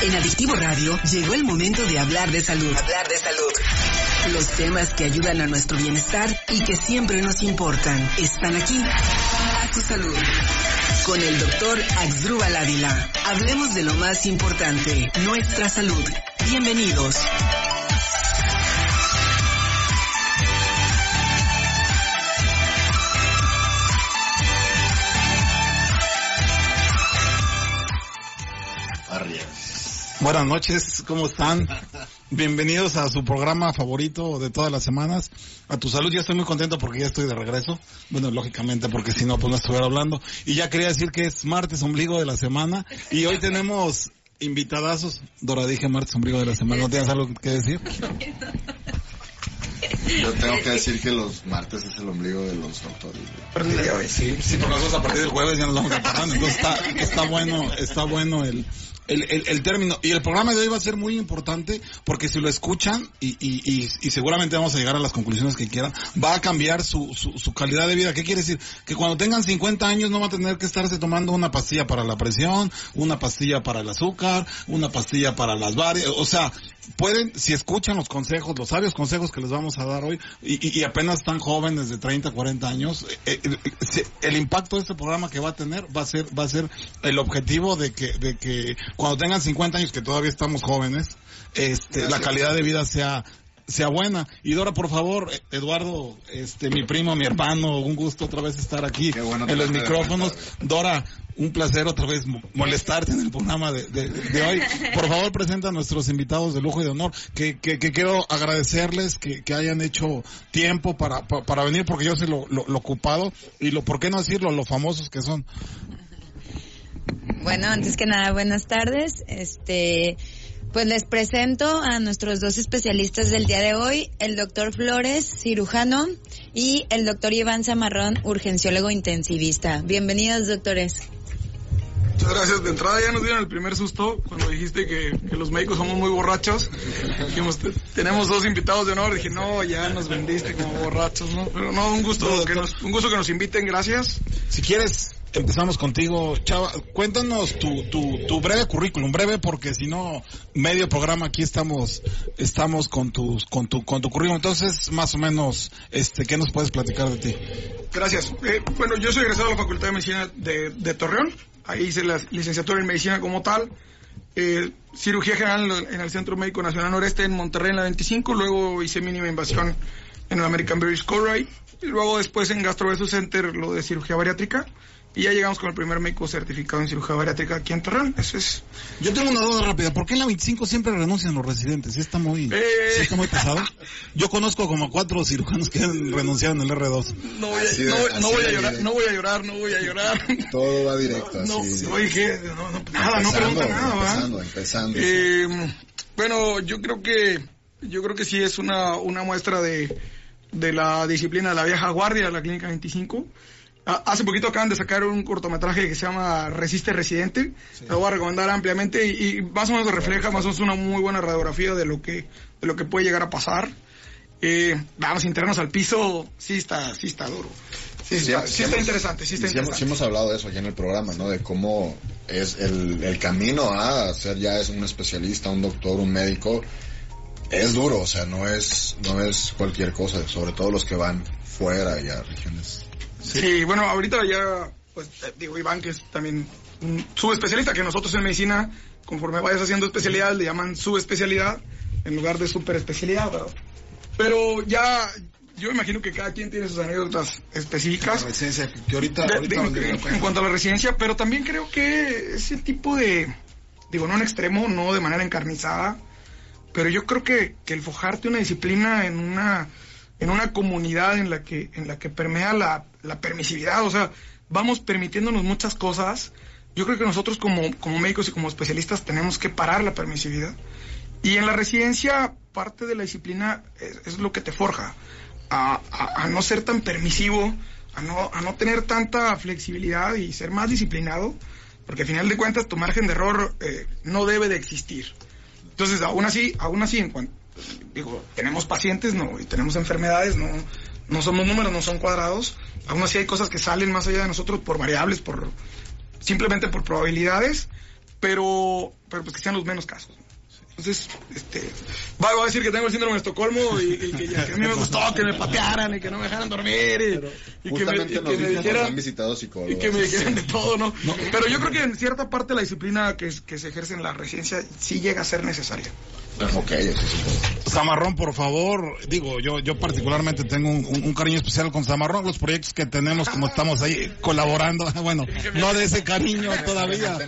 En Adictivo Radio llegó el momento de hablar de salud. Hablar de salud. Los temas que ayudan a nuestro bienestar y que siempre nos importan están aquí. A tu salud. Con el doctor Axdrúbal Ávila. Hablemos de lo más importante, nuestra salud. Bienvenidos. Buenas noches, ¿cómo están? Bienvenidos a su programa favorito de todas las semanas. A tu salud, ya estoy muy contento porque ya estoy de regreso. Bueno, lógicamente porque si no, pues no estuviera hablando. Y ya quería decir que es martes ombligo de la semana y hoy tenemos invitadazos. Dora, dije martes ombligo de la semana. ¿No tienes algo que decir? Yo tengo que decir que los martes es el ombligo de los doctores. Sí, sí, por nosotros a partir del jueves ya nos vamos a Entonces está, está bueno, está bueno el, el, el, el, término. Y el programa de hoy va a ser muy importante porque si lo escuchan y, y, y, y, seguramente vamos a llegar a las conclusiones que quieran, va a cambiar su, su, su, calidad de vida. ¿Qué quiere decir? Que cuando tengan 50 años no va a tener que estarse tomando una pastilla para la presión, una pastilla para el azúcar, una pastilla para las varias. O sea, pueden, si escuchan los consejos, los sabios consejos que les vamos a dar hoy, y, y apenas están jóvenes de 30, 40 años, eh, eh, el impacto de este programa que va a tener va a ser, va a ser el objetivo de que, de que cuando tengan 50 años, que todavía estamos jóvenes, este, la calidad de vida sea, sea buena. Y Dora, por favor, Eduardo, este, mi primo, mi hermano, un gusto otra vez estar aquí bueno en los micrófonos. Dora, un placer otra vez molestarte en el programa de, de, de, hoy. Por favor, presenta a nuestros invitados de lujo y de honor, que, que, que quiero agradecerles que, que, hayan hecho tiempo para, para, para venir, porque yo sé lo, lo, lo, ocupado y lo, ¿por qué no decirlo? Lo famosos que son. Bueno, antes que nada, buenas tardes. Este, pues les presento a nuestros dos especialistas del día de hoy, el doctor Flores, cirujano, y el doctor Iván Zamarrón, urgenciólogo intensivista. Bienvenidos, doctores. Muchas gracias. De entrada ya nos dieron el primer susto cuando dijiste que, que los médicos somos muy borrachos. Dijimos, tenemos dos invitados de honor. Dije, no, ya nos vendiste como borrachos, ¿no? Pero no, un gusto, no, que nos, un gusto que nos inviten. Gracias. Si quieres, empezamos contigo. Chava, cuéntanos tu, tu, tu breve currículum, breve porque si no, medio programa aquí estamos, estamos con tus, con tu, con tu currículum. Entonces, más o menos, este, ¿qué nos puedes platicar de ti? Gracias. Eh, bueno, yo soy egresado de la Facultad de Medicina de, de Torreón. Ahí hice la licenciatura en medicina como tal. Eh, cirugía general en el Centro Médico Nacional Noreste en Monterrey en la 25. Luego hice mínima invasión en el American British Colray. Y luego después en Gastro Center lo de cirugía bariátrica. Y ya llegamos con el primer médico certificado en cirugía bariátrica aquí en Torreón. Eso es. Yo tengo una duda rápida. ¿Por qué en la 25 siempre renuncian los residentes? ¿Sí está muy, eh... ¿sí está muy pesado? Yo conozco como cuatro cirujanos que han renunciado en el R2. No voy a, así no, de, no voy a llorar, no voy a llorar, no voy a llorar. Todo va directo. No, así, no, oye, no, no, nada, no pregunta nada, Empezando, empezando. Eh, bueno, yo creo que, yo creo que sí es una, una muestra de, de la disciplina de la vieja guardia de la Clínica 25. Hace poquito acaban de sacar un cortometraje que se llama Resiste Residente. Sí. Lo voy a recomendar ampliamente y, y, más o menos refleja más o menos una muy buena radiografía de lo que, de lo que puede llegar a pasar. Eh, vamos a internos al piso, sí está, sí está duro. Sí, sí, está, sí está hemos, interesante, sí está interesante. Sí hemos hablado de eso aquí en el programa, ¿no? De cómo es el, el camino a ser ya es un especialista, un doctor, un médico. Es duro, o sea, no es, no es cualquier cosa, sobre todo los que van fuera ya regiones Sí. sí, bueno, ahorita ya, pues digo, Iván, que es también un subespecialista, que nosotros en medicina, conforme vayas haciendo especialidad, le llaman subespecialidad en lugar de superespecialidad, ¿verdad? Pero ya, yo imagino que cada quien tiene sus anécdotas específicas. La residencia, que ahorita, ahorita de, de, en cuanto a la residencia, pero también creo que ese tipo de, digo, no en extremo, no de manera encarnizada, pero yo creo que, que el fojarte una disciplina en una en una comunidad en la que, en la que permea la, la permisividad, o sea, vamos permitiéndonos muchas cosas. Yo creo que nosotros como, como médicos y como especialistas tenemos que parar la permisividad. Y en la residencia, parte de la disciplina es, lo que te forja a, no ser tan permisivo, a no, a no tener tanta flexibilidad y ser más disciplinado, porque al final de cuentas tu margen de error eh, no debe de existir. Entonces, aún así, aún así, en cuanto, digo, tenemos pacientes, no, y tenemos enfermedades, no, no somos números, no son cuadrados. Aún así hay cosas que salen más allá de nosotros por variables, por simplemente por probabilidades. pero, pero pues que sean los menos casos. Entonces, este, va, va a decir que tengo el síndrome de Estocolmo y, y que, ya- que a mí me gustó que me patearan y que no me dejaran dormir y, y que me, y que me dijeran han visitado psicólogos. y que me dijeran de todo, ¿no? Pero yo creo que en cierta parte la disciplina que, que se ejerce en la residencia sí llega a ser necesaria. Ok, eso sí. Zamarrón, por favor, digo, yo yo particularmente tengo un, un- un cariño especial con Zamarrón, los proyectos que tenemos, como estamos ahí colaborando, bueno, no de ese cariño todavía,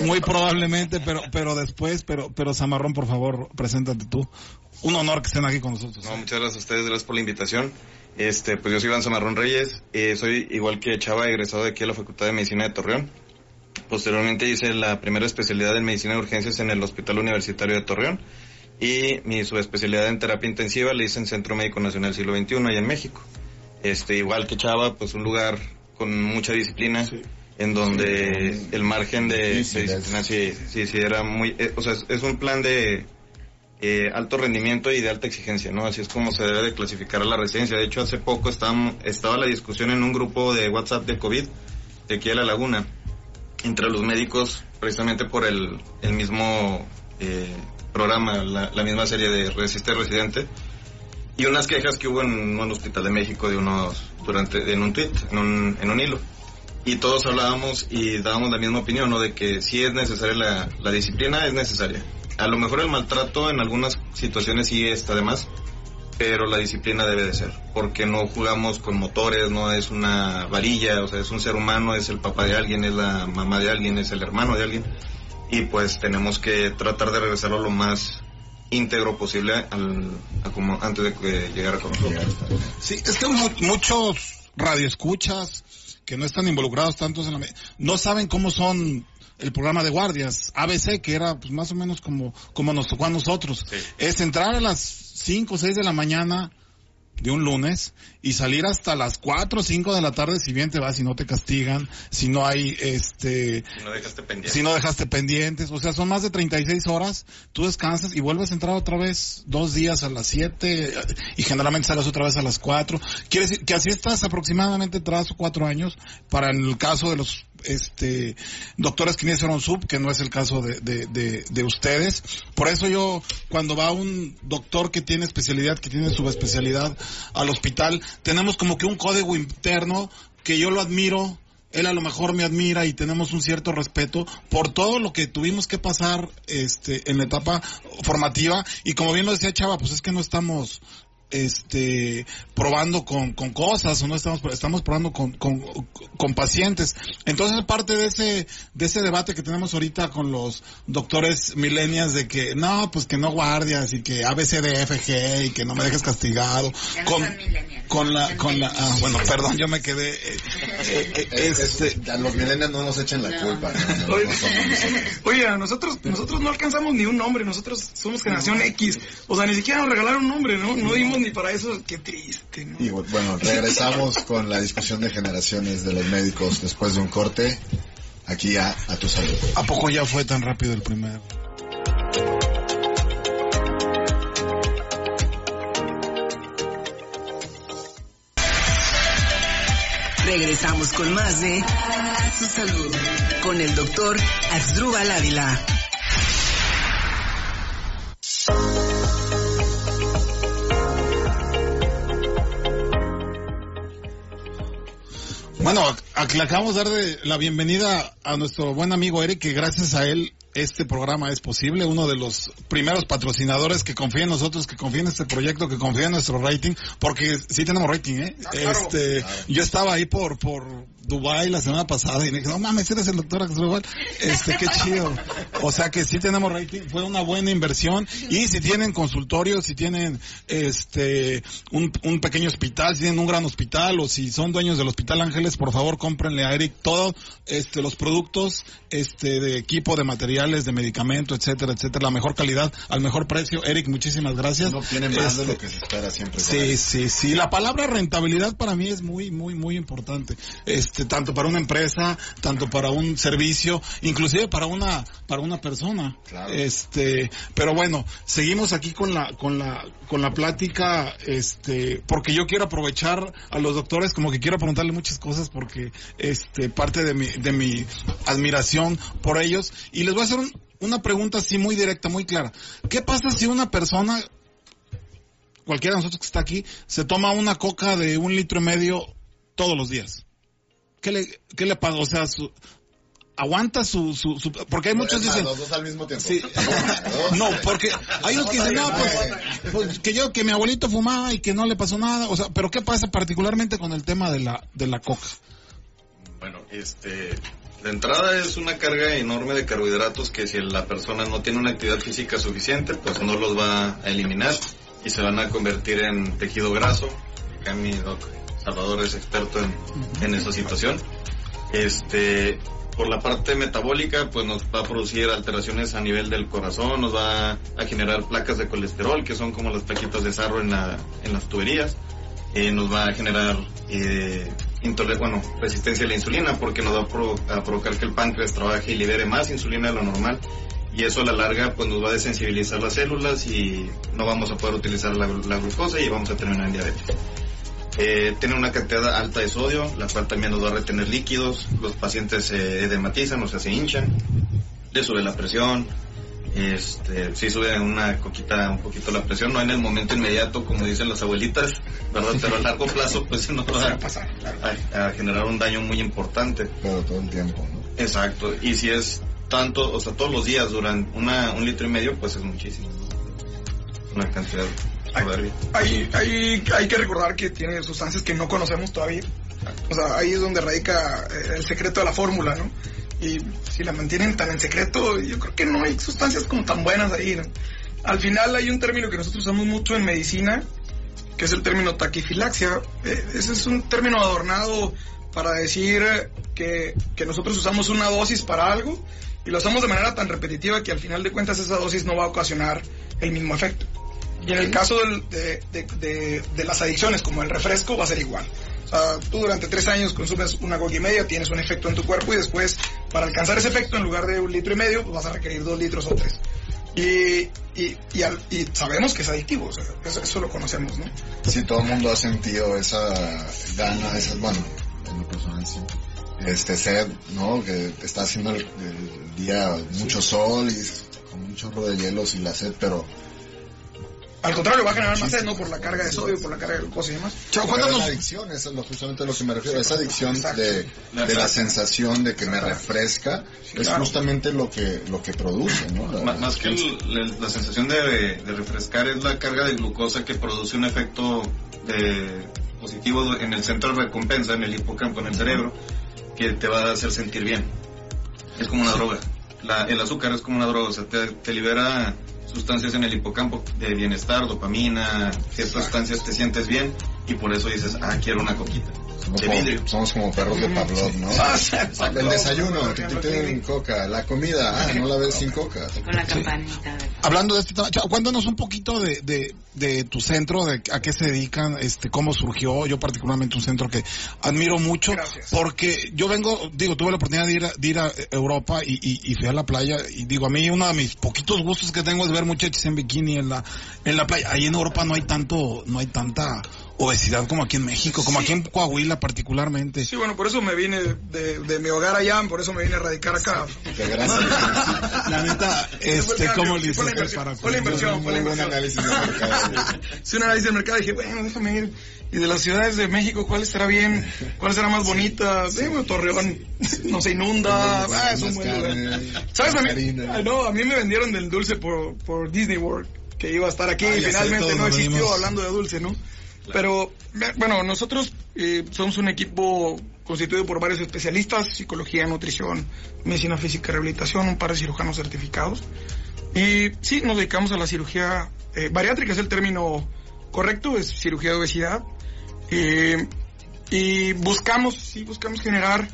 muy probablemente, pero pero después, pero pero Zamarrón, por favor, preséntate tú. Un honor que estén aquí con nosotros. No, muchas gracias a ustedes, gracias por la invitación. Este, pues yo soy Iván Zamarrón Reyes, eh, soy igual que Chava, egresado de aquí a la Facultad de Medicina de Torreón. Posteriormente hice la primera especialidad en medicina de urgencias en el Hospital Universitario de Torreón y mi subespecialidad en terapia intensiva la hice en Centro Médico Nacional Siglo XXI allá en México. Este, igual que Chava, pues un lugar con mucha disciplina, en donde el margen de, de Difícil, disciplina sí, sí, sí era muy, eh, o sea, es, un plan de eh, alto rendimiento y de alta exigencia, ¿no? Así es como se debe de clasificar a la residencia. De hecho, hace poco estábamos, estaba la discusión en un grupo de WhatsApp de COVID de aquí a La Laguna, entre los médicos, precisamente por el, el mismo eh, programa, la, la misma serie de Resiste Residente, y unas quejas que hubo en un hospital de México de unos, durante, en un tweet, en un, en un hilo. Y todos hablábamos y dábamos la misma opinión, ¿no? De que si es necesaria la, la disciplina, es necesaria. A lo mejor el maltrato en algunas situaciones sí está de más, pero la disciplina debe de ser, porque no jugamos con motores, no es una varilla, o sea, es un ser humano, es el papá de alguien, es la mamá de alguien, es el hermano de alguien, y pues tenemos que tratar de regresarlo lo más íntegro posible al, a como antes de que llegara con nosotros. Sí, es que mu- muchos radioescuchas que no están involucrados tantos en la... no saben cómo son el programa de guardias. ABC, que era pues más o menos como, como nos tocó a nosotros. Sí. Es entrar a las 5 o 6 de la mañana de un lunes y salir hasta las 4 o 5 de la tarde si bien te vas y no te castigan, si no hay este Si no dejaste pendiente. si no dejaste pendientes, o sea, son más de 36 horas, tú descansas y vuelves a entrar otra vez dos días a las 7 y generalmente sales otra vez a las 4. Quiere decir que así estás aproximadamente tras cuatro años para en el caso de los este doctores que fueron sub, que no es el caso de, de, de, de ustedes. Por eso yo, cuando va un doctor que tiene especialidad, que tiene subespecialidad al hospital, tenemos como que un código interno que yo lo admiro, él a lo mejor me admira y tenemos un cierto respeto por todo lo que tuvimos que pasar este en la etapa formativa y como bien lo decía Chava, pues es que no estamos este probando con, con cosas o no estamos estamos probando con, con, con pacientes entonces parte de ese de ese debate que tenemos ahorita con los doctores millennials de que no pues que no guardias y que ABCDFG y que no me dejes castigado Ya con con la con la ah, bueno perdón yo me quedé eh, eh, eh, Es- es- este a los millennials no nos echen la No. culpa. no, no, Oye. Oye, nosotros, nosotros no alcanzamos ni un nombre, nosotros somos generación X. O sea, ni siquiera nos regalaron un nombre, ¿no? No dimos ni para eso. Qué triste, ¿no? Y bueno, regresamos con la discusión de generaciones de los médicos después de un corte. Aquí a, a tu salud. ¿A poco ya fue tan rápido el primero? Regresamos con más de A su salud con el doctor Asdrúbal Ávila. Bueno, le acabamos de dar de- la bienvenida a nuestro buen amigo Eric, que gracias a él este programa es posible, uno de los primeros patrocinadores que confía en nosotros, que confía en este proyecto, que confía en nuestro rating, porque sí tenemos rating, ¿eh? Este, yo estaba ahí por, por Dubai la semana pasada y me dije, no mames, eres el doctor Axel Este, qué chido. O sea que sí tenemos rating, fue una buena inversión y si tienen consultorios, si tienen este, un, un pequeño hospital, si tienen un gran hospital o si son dueños del Hospital Ángeles, por favor cómprenle a Eric todos este, los productos este, de equipo, de materiales, de medicamento, etcétera, etcétera, la mejor calidad, al mejor precio. Eric, muchísimas gracias. No tiene más de Este, lo que se espera siempre. Sí, sí, sí. La palabra rentabilidad para mí es muy, muy, muy importante. Este, este, tanto para una empresa, tanto para un servicio, inclusive para una, para una persona. Claro. Este, pero bueno, seguimos aquí con la, con la, con la plática, este, porque yo quiero aprovechar a los doctores, como que quiero preguntarle muchas cosas, porque, este, parte de mi, de mi admiración por ellos, y les voy a hacer un- una pregunta así muy directa, muy clara. ¿Qué pasa si una persona cualquiera de nosotros que está aquí, se toma una coca de un litro y medio todos los días. ¿Qué le, qué le pasa? O sea, su, aguanta su, su, su- porque hay muchos Es más, dicen, los dos al mismo tiempo. Sí. No, porque hay unos que dicen, no, pues, pues, que yo, que mi abuelito fumaba y que no le pasó nada. O sea, pero ¿qué pasa particularmente con el tema de la, de la coca? Bueno, este, de entrada es una carga enorme de carbohidratos que si la persona no tiene una actividad física suficiente, pues no los va a eliminar y se van a convertir en tejido graso. Acá mi Salvador es experto en, en esa situación. Este, por la parte metabólica, pues nos va a producir alteraciones a nivel del corazón, nos va a generar placas de colesterol, que son como las plaquitas de sarro en, la, en las tuberías. Eh, nos va a generar eh, bueno, resistencia a la insulina porque nos va a, pro- a provocar que el páncreas trabaje y libere más insulina de lo normal y eso a la larga pues nos va a desensibilizar las células y no vamos a poder utilizar la, la glucosa y vamos a terminar en diabetes. Eh, tiene una cantidad alta de sodio, la cual también nos va a retener líquidos, los pacientes se edematizan, o sea, se hinchan, le sube la presión, este, sí sube una coquita, un poquito la presión, no en el momento inmediato, como dicen las abuelitas, ¿verdad? Pero a largo plazo, pues nos va a pasar, a, a generar un daño muy importante. Pero todo el tiempo, ¿no? Exacto, y si es tanto, o sea, todos los días duran una, un litro y medio, pues es muchísimo. Una cantidad Hay, hay, hay que recordar que tiene sustancias que no conocemos todavía. O sea, ahí es donde radica eh, el secreto de la fórmula, ¿no? Y si la mantienen tan en secreto, yo creo que no hay sustancias como tan buenas ahí, ¿no? Al final hay un término que nosotros usamos mucho en medicina, que es el término taquifilaxia. Eh, ese es un término adornado para decir que, que nosotros usamos una dosis para algo y lo hacemos de manera tan repetitiva que al final de cuentas esa dosis no va a ocasionar el mismo efecto. Y en el caso del- de, de- de- de las adicciones, como el refresco, va a ser igual. O sea, tú durante tres años consumes una coca y media, tienes un efecto en tu cuerpo y después, para alcanzar ese efecto, en lugar de un litro y medio, pues vas a requerir dos litros o tres. Y, y, y, al- y sabemos que es adictivo, o sea, eso, eso lo conocemos, ¿no? Sí, todo el mundo ha sentido esa gana, esa, bueno, en lo personal sí. Este sed, ¿no? Que está haciendo el, el día mucho sol y con un chorro de hielos y la sed, pero Al contrario, va a generar más sed, ¿no? Por la carga de sodio, por la carga de glucosa y demás. Chao, Pero cuéntanos. adicción, eso es lo, justamente a lo que me refiero. Esa adicción de, de la sensación de que me refresca es claro. justamente lo que lo que produce, ¿no? La- Más que el- la, la sensación de, de refrescar es la carga de glucosa que produce un efecto de- positivo en el centro de recompensa, en el hipocampo, en el cerebro, que te va a hacer sentir bien. Es como una droga. La- el azúcar es como una droga, o sea, te, te libera sustancias en el hipocampo de bienestar, dopamina, ciertas sustancias te sientes bien y por eso dices, ah, quiero una coquita somos, de como, vidrio. somos como perros de Pavlov, ¿no? El desayuno, ejemplo, quiten coca. La comida, ah, no la ves sin coca. Con la campanita. de- Hablando de este tema, Chao, cuéntanos un poquito de, de, de tu centro, de a qué se dedican, este, cómo surgió. Yo particularmente un centro que admiro mucho, Gracias. porque yo vengo, digo, tuve la oportunidad de ir a, de ir a Europa y, y, y fui a la playa y digo, a mí uno de mis poquitos gustos que tengo es ver muchachos en bikini en la, en la playa. Ahí en Europa no hay tanto, no hay tanta obesidad como aquí en México, como aquí en Coahuila particularmente. Sí, bueno, por eso me vine de, de mi hogar allá, por eso me vine a radicar acá. Qué gracias. La neta, fue este, ¿cómo le fue la hiciste inversión, para fue la inversión, fue la inversión. análisis de mercado. Hice un análisis del mercado y dije, bueno, déjame ir. Y de las ciudades de México, ¿cuál estará bien? ¿Cuál será más bonita? Sí, bueno, Torreón no se inunda. Ah, es un buen lugar. ¿Sabes? A mí, no, a mí me vendieron del dulce por, por Disney World, que iba a estar aquí Ah, y sé, finalmente todos no existió venimos. hablando de dulce, ¿no? Pero, bueno, nosotros eh, somos un equipo constituido por varios especialistas, psicología, nutrición, medicina física, rehabilitación, un par de cirujanos certificados. Y sí, nos dedicamos a la cirugía eh, bariátrica, es el término correcto, es cirugía de obesidad. Eh, y buscamos, sí, buscamos generar,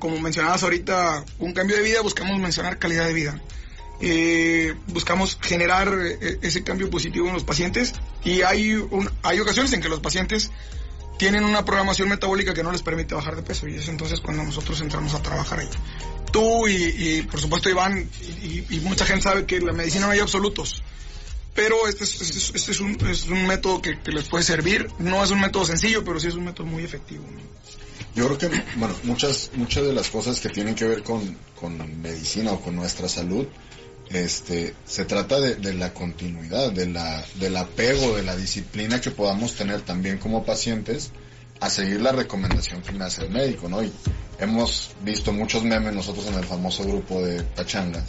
como mencionabas ahorita, un cambio de vida, buscamos mencionar calidad de vida. Eh, buscamos generar eh, ese cambio positivo en los pacientes y hay, un- hay ocasiones en que los pacientes tienen una programación metabólica que no les permite bajar de peso y es entonces cuando nosotros entramos a trabajar ahí. Tú y, por supuesto Iván y, mucha gente sabe que la medicina no hay absolutos, pero este es, este este es, un, es un, método que, les puede servir. No es un método sencillo, pero sí es un método muy efectivo. Yo creo que, bueno, muchas, muchas de las cosas que tienen que ver con, con medicina o con nuestra salud, este, se trata de, la continuidad, de la, del apego, de la disciplina que podamos tener también como pacientes a seguir la recomendación que me hace el médico, ¿no? Y hemos visto muchos memes nosotros en el famoso grupo de pachangas,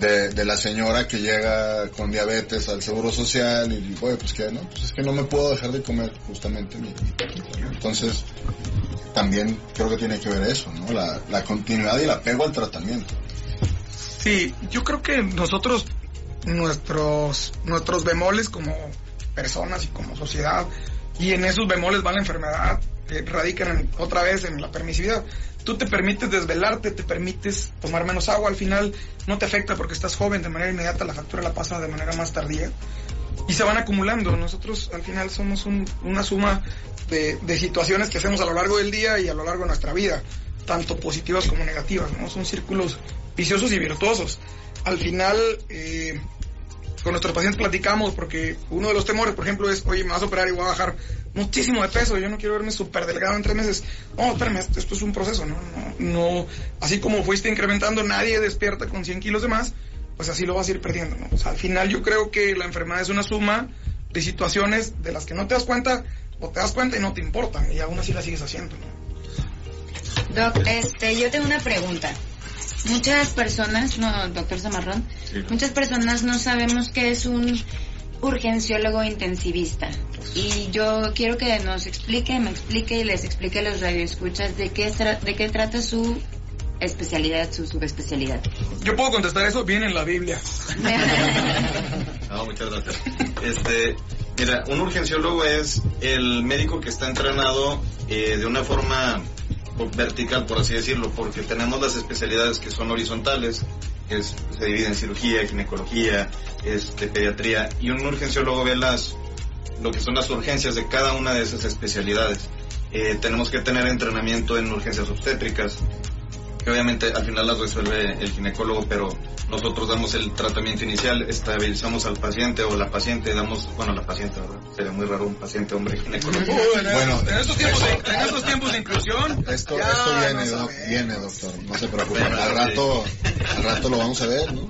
de, de la señora que llega con diabetes al seguro social y, oye, pues que no, pues es que no me puedo dejar de comer justamente mi, Entonces, también creo que tiene que ver eso, ¿no? La, la continuidad y el apego al tratamiento. Sí, yo creo que nosotros, nuestros, nuestros bemoles como personas y como sociedad, y en esos bemoles va la enfermedad, que radican otra vez en la permisividad. Tú te permites desvelarte, te permites tomar menos agua, al final no te afecta porque estás joven, de manera inmediata la factura la pasa de manera más tardía y se van acumulando. Nosotros al final somos una suma de, de, situaciones que hacemos a lo largo del día y a lo largo de nuestra vida, tanto positivas como negativas, ¿no? Son círculos viciosos y virtuosos. Al final, eh, con nuestros pacientes platicamos porque uno de los temores, por ejemplo, es, oye, me vas a operar y voy a bajar muchísimo de peso, yo no quiero verme súper delgado en tres meses. No, espérame, esto, es un proceso, ¿no? ¿no? así como fuiste incrementando, nadie despierta con 100 kilos de más, pues así lo vas a ir perdiendo, ¿no? O sea, al final yo creo que la enfermedad es una suma de situaciones de las que no te das cuenta o te das cuenta y no te importan y aún así la sigues haciendo, ¿no? Doc, este, yo tengo una pregunta. Muchas personas, no, doctor Zamarrón, muchas personas no sabemos qué es un urgenciólogo intensivista. Y yo quiero que nos explique, me explique y les explique a los radioescuchas de qué, de qué trata su especialidad, su subespecialidad. Yo puedo contestar eso bien en la Biblia. no, muchas gracias. Este, mira, un urgenciólogo es el médico que está entrenado eh, de una forma vertical, por así decirlo, porque tenemos las especialidades que son horizontales, que se dividen en cirugía, ginecología, este, pediatría, y un urgenciólogo ve las, lo que son las urgencias de cada una de esas especialidades. Eh, tenemos que tener entrenamiento en urgencias obstétricas, obviamente al final las resuelve el ginecólogo, pero nosotros damos el tratamiento inicial, estabilizamos al paciente o la paciente, damos, bueno, la paciente, ¿verdad? Sería muy raro un paciente hombre ginecólogo. bueno, en estos tiempos, de, en estos tiempos de inclusión. Esto, esto viene, viene, doctor, no se preocupe. al rato, al rato lo vamos a ver, ¿no?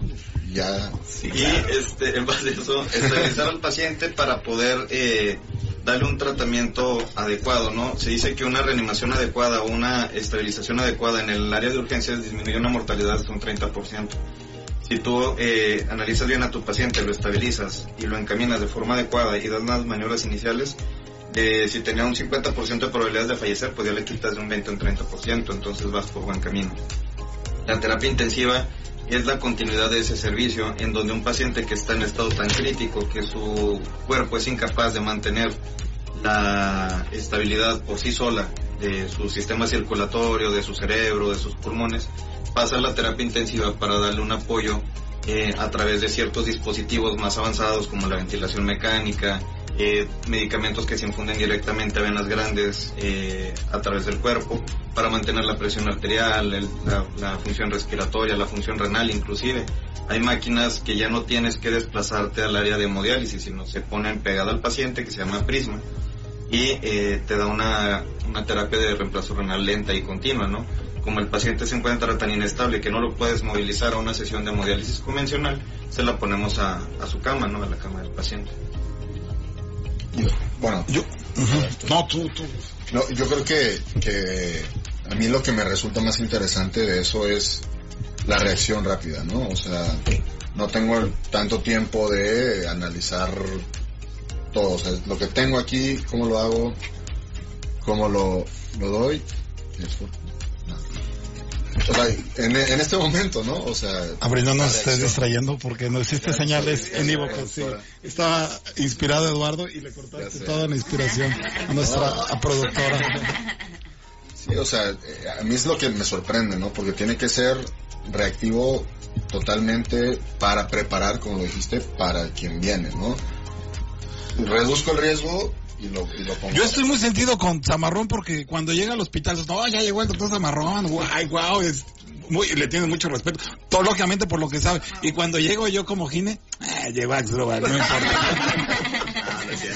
Ya. y este, en base a eso, estabilizar al paciente para poder eh, darle un tratamiento adecuado, ¿no? Se dice que una reanimación adecuada o una estabilización adecuada en el área de urgencias disminuye una mortalidad hasta un 30%. Si tú eh, analizas bien a tu paciente, lo estabilizas y lo encaminas de forma adecuada y das las maniobras iniciales, eh, si tenía un 50% de probabilidades de fallecer, pues ya le quitas de un 20 a un 30%, entonces vas por buen camino. La terapia intensiva es la continuidad de ese servicio en donde un paciente que está en estado tan crítico que su cuerpo es incapaz de mantener la estabilidad por sí sola de su sistema circulatorio, de su cerebro, de sus pulmones, pasa a la terapia intensiva para darle un apoyo eh, a través de ciertos dispositivos más avanzados como la ventilación mecánica, eh, medicamentos que se infunden directamente a venas grandes eh, a través del cuerpo para mantener la presión arterial, la, función respiratoria, la función renal inclusive. Hay máquinas que ya no tienes que desplazarte al área de hemodiálisis, sino se ponen pegada al paciente que se llama prisma y eh, te da una, una terapia de reemplazo renal lenta y continua, ¿no? Como el paciente se encuentra tan inestable que no lo puedes movilizar a una sesión de hemodiálisis convencional, se la ponemos a, a su cama, ¿no? A la cama del paciente. Bueno, yo, no, tú, tú. No, yo creo que, que a mí lo que me resulta más interesante de eso es la reacción rápida, ¿no? O sea, no tengo tanto tiempo de analizar todo. O sea, lo que tengo aquí, cómo lo hago, cómo lo, lo doy. O en, en, este momento, ¿no? O sea... Abril, no nos estés distrayendo porque no hiciste señales en Ivo. Sí. Estaba inspirado Eduardo y le cortaste toda la inspiración a nuestra productora. Sí, o sea, eh, a mí es lo que me sorprende, ¿no? Porque tiene que ser reactivo totalmente para preparar, como lo dijiste, para quien viene, ¿no? Reduzco el riesgo Yo estoy muy sentido con Zamarrón porque cuando llega al hospital, no, ya llegó el doctor Zamarrón, guay, guau, es muy, le tiene mucho respeto, lógicamente por lo que sabe. Y cuando llego yo como gine, eh, llegó Axdrúbal, no importa.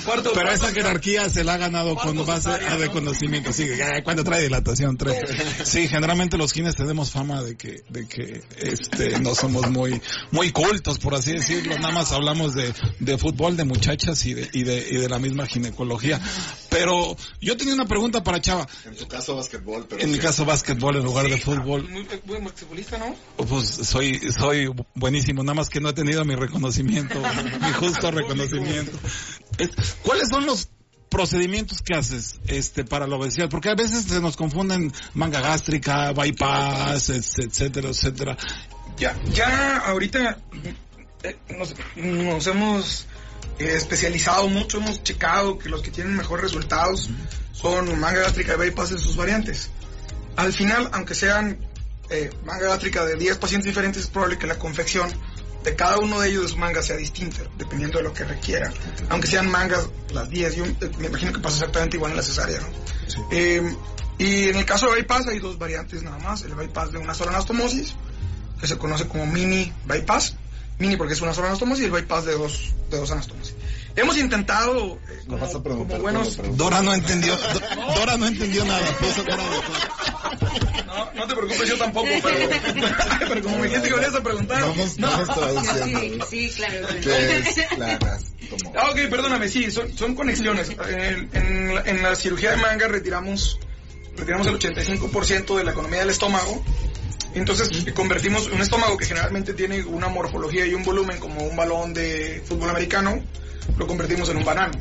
Cuarto, Pero cuarto, esa jerarquía se la ha ganado con base a de conocimiento. Sí, cuando trae dilatación, trae. Sí, generalmente los gines tenemos fama de que, de que, este, no somos muy, muy cultos, por así decirlo. Nada más hablamos de, de fútbol, de muchachas y de, y de, y de la misma ginecología. Pero yo tenía una pregunta para Chava. En tu caso, básquetbol, pero. En mi caso, básquetbol en lugar de fútbol. Muy basquetbolista, ¿no? Pues soy, soy buenísimo, nada más que no he tenido mi reconocimiento, mi justo reconocimiento. Es- ¿Cuáles son los procedimientos que haces este para la obesidad? Porque a veces se nos confunden manga gástrica, bypass, et- etcétera, etcétera. Ya, ya ahorita eh, nos, nos hemos eh, especializado mucho, hemos checado que los que tienen mejores resultados son manga gástrica y bypass en sus variantes. Al final, aunque sean eh, manga gástrica de 10 pacientes diferentes, es probable que la confección de cada uno de ellos de su manga sea distinta, dependiendo de lo que requiera. Aunque sean mangas las 10, yo me imagino que pasa exactamente igual en la cesárea, ¿no? Eh, y en el caso de bypass hay dos variantes nada más, el bypass de una sola anastomosis, que se conoce como mini bypass, mini porque es una sola anastomosis y el bypass de dos, de dos anastomosis. Hemos intentado, eh, No vas a como, como buenos... Dora no entendió, Do- Dora no entendió nada, No, no te preocupes, yo tampoco, pero, pero como me dijiste que venías a preguntar... Vamos, no. vamos traduciendo. Sí, claro. ¿Qué es la anastomo? Ah, ok, perdóname, sí, son, son conexiones. En, en la, en la cirugía de manga retiramos, retiramos el 85% de la economía del estómago. Entonces convertimos un estómago que generalmente tiene una morfología y un volumen como un balón de fútbol americano, lo convertimos en un banano.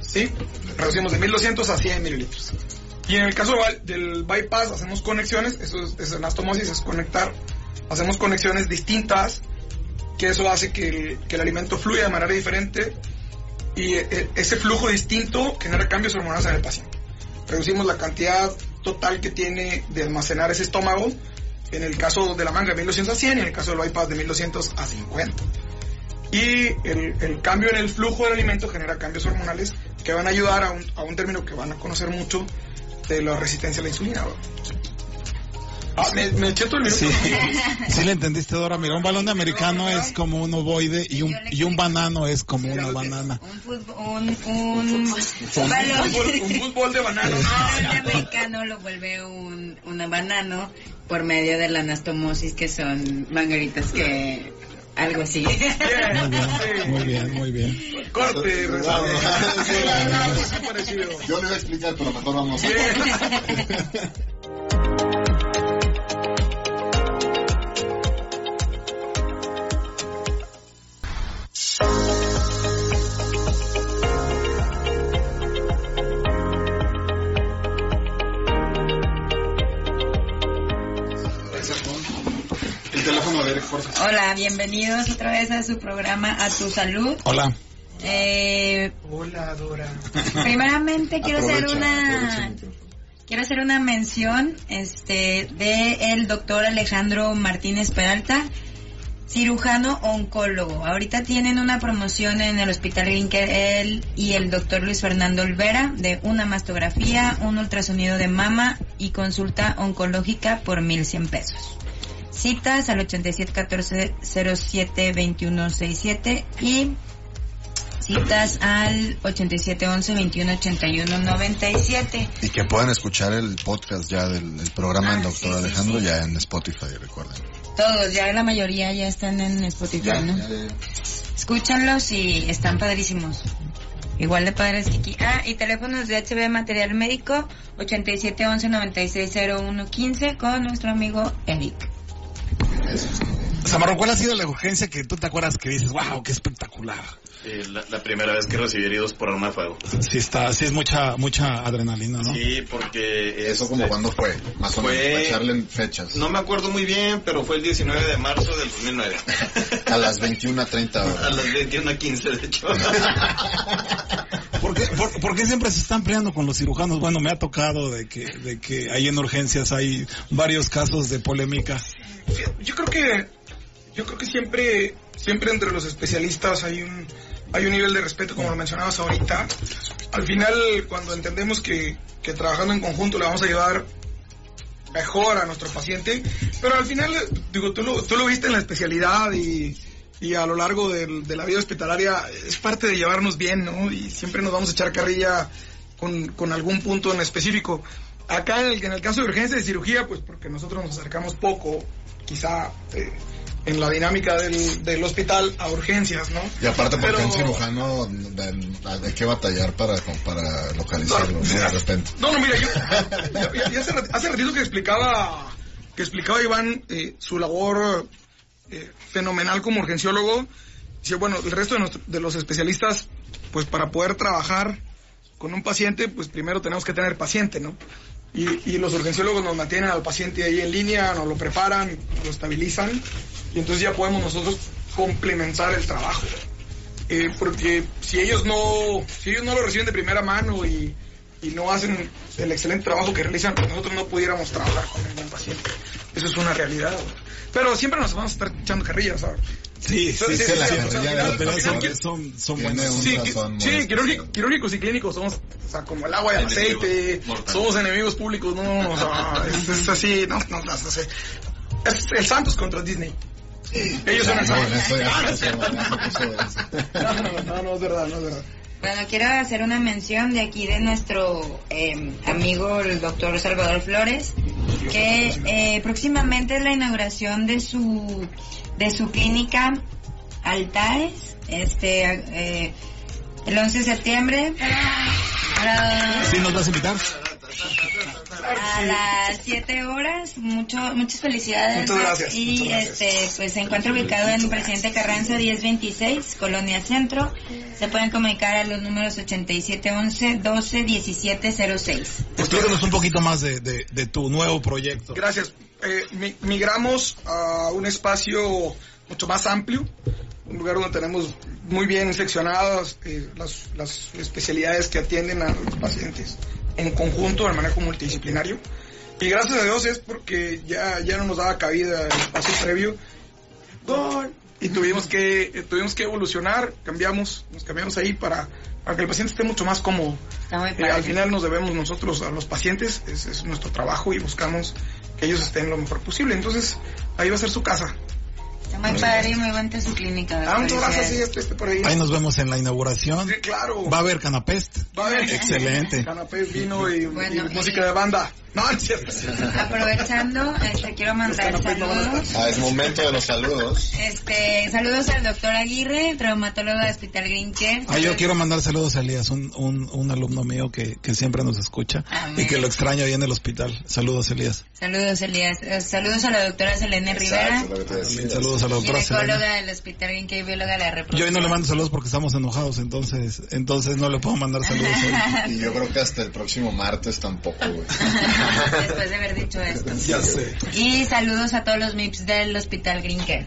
¿Sí? Reducimos de 1200 a 100 mililitros. Y en el caso del- bypass hacemos conexiones, eso es, anastomosis, es conectar, hacemos conexiones distintas que eso hace que el, que el alimento fluya de manera diferente y eh, ese flujo distinto genera cambios hormonales en el paciente. Reducimos la cantidad total que tiene de almacenar ese estómago, en el caso de la manga de 1200 a 100 y en el caso del bypass de 1200 a 50. Y el, el cambio en el flujo del alimento genera cambios hormonales que van a ayudar a un, a un término que van a conocer mucho de la resistencia a la insulina. Ah, me, me eché todo el. Sí, sí le entendiste, Dora. Mira, un balón de americano es como un ovoide y un, y un banano es como una banana. Un fútbol, un, un, Un fútbol, un fútbol de banano. Un balón de americano lo vuelve un, un banano por medio de la anastomosis, que son mangaritas que... Algo así. Muy bien, muy bien, muy bien. Corte, parecido. Yo le iba a explicar, pero mejor vamos. El Hola, bienvenidos otra vez a su programa A Tu Salud. Hola. Eh, Hola, Dora. primeramente quiero hacer Aprovecha, una quiero hacer una mención este de el doctor Alejandro Martínez Peralta, cirujano oncólogo. Ahorita tienen una promoción en el Hospital Rinker él y el doctor Luis Fernando Olvera de una mastografía, un ultrasonido de mama y consulta oncológica por 1100 pesos. Citas al 8714-072167 y citas al 8711-2181-97. Y que puedan escuchar el podcast ya del, del programa Ah, del doctor sí, Alejandro sí. ya en Spotify, recuerden. Todos, ya la mayoría ya están en Spotify, ¿no? ya, ya. Escúchanlos y están padrísimos. Igual de padres que aquí. Ah, y teléfonos de HB Material Médico 8711-960115 con nuestro amigo Eric. Zamarro, ¿cuál ha sido la urgencia que tú te acuerdas que dices, wow, qué espectacular? Eh, la, la primera vez que recibí heridos por arma de fuego. Sí está, sí es mucha, mucha adrenalina, ¿no? Sí, porque... Eso como este, cuando fue, más o menos, Fue- para echarle fechas. No me acuerdo muy bien, pero fue el 19 de marzo del 2009. A las 21.30 A horas. las 21.15, de hecho. ¿Por qué, por, por qué siempre se están peleando con los cirujanos? Bueno, me ha tocado de que, de que ahí en urgencias hay varios casos de polémica. Yo creo que yo creo que siempre siempre entre los especialistas hay un hay un nivel de respeto como lo mencionabas ahorita al final, cuando entendemos que, que trabajando en conjunto le vamos a ayudar mejor a nuestro paciente, pero al final, digo, tú lo, tú lo viste en la especialidad y, y a lo largo del- de la vida hospitalaria es parte de llevarnos bien, ¿no? Y siempre nos vamos a echar carrilla con, con algún punto en específico. Acá en el, en el caso de urgencia de cirugía, pues porque nosotros nos acercamos poco, quizá eh, en la dinámica del, del hospital a urgencias, ¿no? Y aparte porque Pero- un cirujano hay que batallar para, para localizarlo, ¿no? De repente. No, no, mira, yo, yo- yo- yo hace, rat- hace ratito que explicaba, que explicaba Iván eh, su labor eh, fenomenal como urgenciólogo. Dice, bueno, el resto de, nuestro- de los especialistas, pues para poder trabajar con un paciente, pues primero tenemos que tener paciente, ¿no? Y, y los urgenciólogos nos mantienen al paciente ahí en línea, nos lo preparan, lo estabilizan, y entonces ya podemos nosotros complementar el trabajo. Eh, porque si ellos no si ellos no lo reciben de primera mano y, y no hacen el excelente trabajo que realizan, pues nosotros no pudiéramos trabajar con ningún paciente. Eso es una realidad. Pero siempre nos vamos a estar echando carrillas. Sí, sí, Sí, son, son un Sí, quirúrgicos y clínicos somos o sea, como el agua y el aceite, somos enemigos públicos, no, o sea, es, es así, no, no, no, no sé. Es el Santos contra Disney. Ellos son el Santos. no, no, no, es verdad, no es verdad. Bueno, quiero hacer una mención de aquí de nuestro eh, amigo el doctor Salvador Flores, que eh, próximamente es la inauguración de su de su clínica Altares, este eh, el 11 de septiembre ¿Sí nos vas a invitar? A las 7 horas. Mucho, muchas felicidades. Muchas gracias, Y muchas gracias. este, pues se encuentra ubicado en Presidente Carranza 1026, Colonia Centro. Se pueden comunicar a los números 8711 12 1706. Explícanos un poquito más de, de, de tu nuevo proyecto. Gracias. Eh, mi- migramos a un espacio mucho más amplio, un lugar donde tenemos muy bien seccionadas eh, las, las especialidades que atienden a los pacientes en conjunto, el manejo multidisciplinario. Y gracias a Dios es porque ya, ya no nos daba cabida el espacio previo. Gol. Y tuvimos que, eh, tuvimos que evolucionar, cambiamos, nos cambiamos ahí para, para que el paciente esté mucho más cómodo. Eh, al final nos debemos nosotros a los pacientes, es, es nuestro trabajo y buscamos que ellos estén lo mejor posible. Entonces, ahí va a ser su casa. Muy padre y muy bonita su clínica. Ah, muchas gracias, sí, este, este por ahí. Ahí nos vemos en la inauguración. Sí, claro. Va a haber canapest. Va a haber Excelente. canapés, vino y, y Bueno, música y- de banda. No, es cierto. Aprovechando, este, quiero mandar saludos. Ah, es momento de los saludos. Este, saludos al doctor Aguirre, traumatólogo de Hospital Green Care. Ah, yo quiero mandar saludos a Elías, un, un, un alumno mío que, que siempre nos escucha Amén. y que lo extraño ahí en el hospital. Saludos, Elías. Saludos, Elías. Eh, Saludos a la doctora Selene Rivera, Exacto, saludos a la doctora ginecóloga Selena. del Hospital Green Care y bióloga de la Yo hoy no le mando saludos porque estamos enojados, entonces entonces no le puedo mandar saludos hoy. Y yo creo que hasta el próximo martes tampoco, güey. Después de haber dicho esto. Ya sé. Y saludos a todos los MIPS del Hospital Care.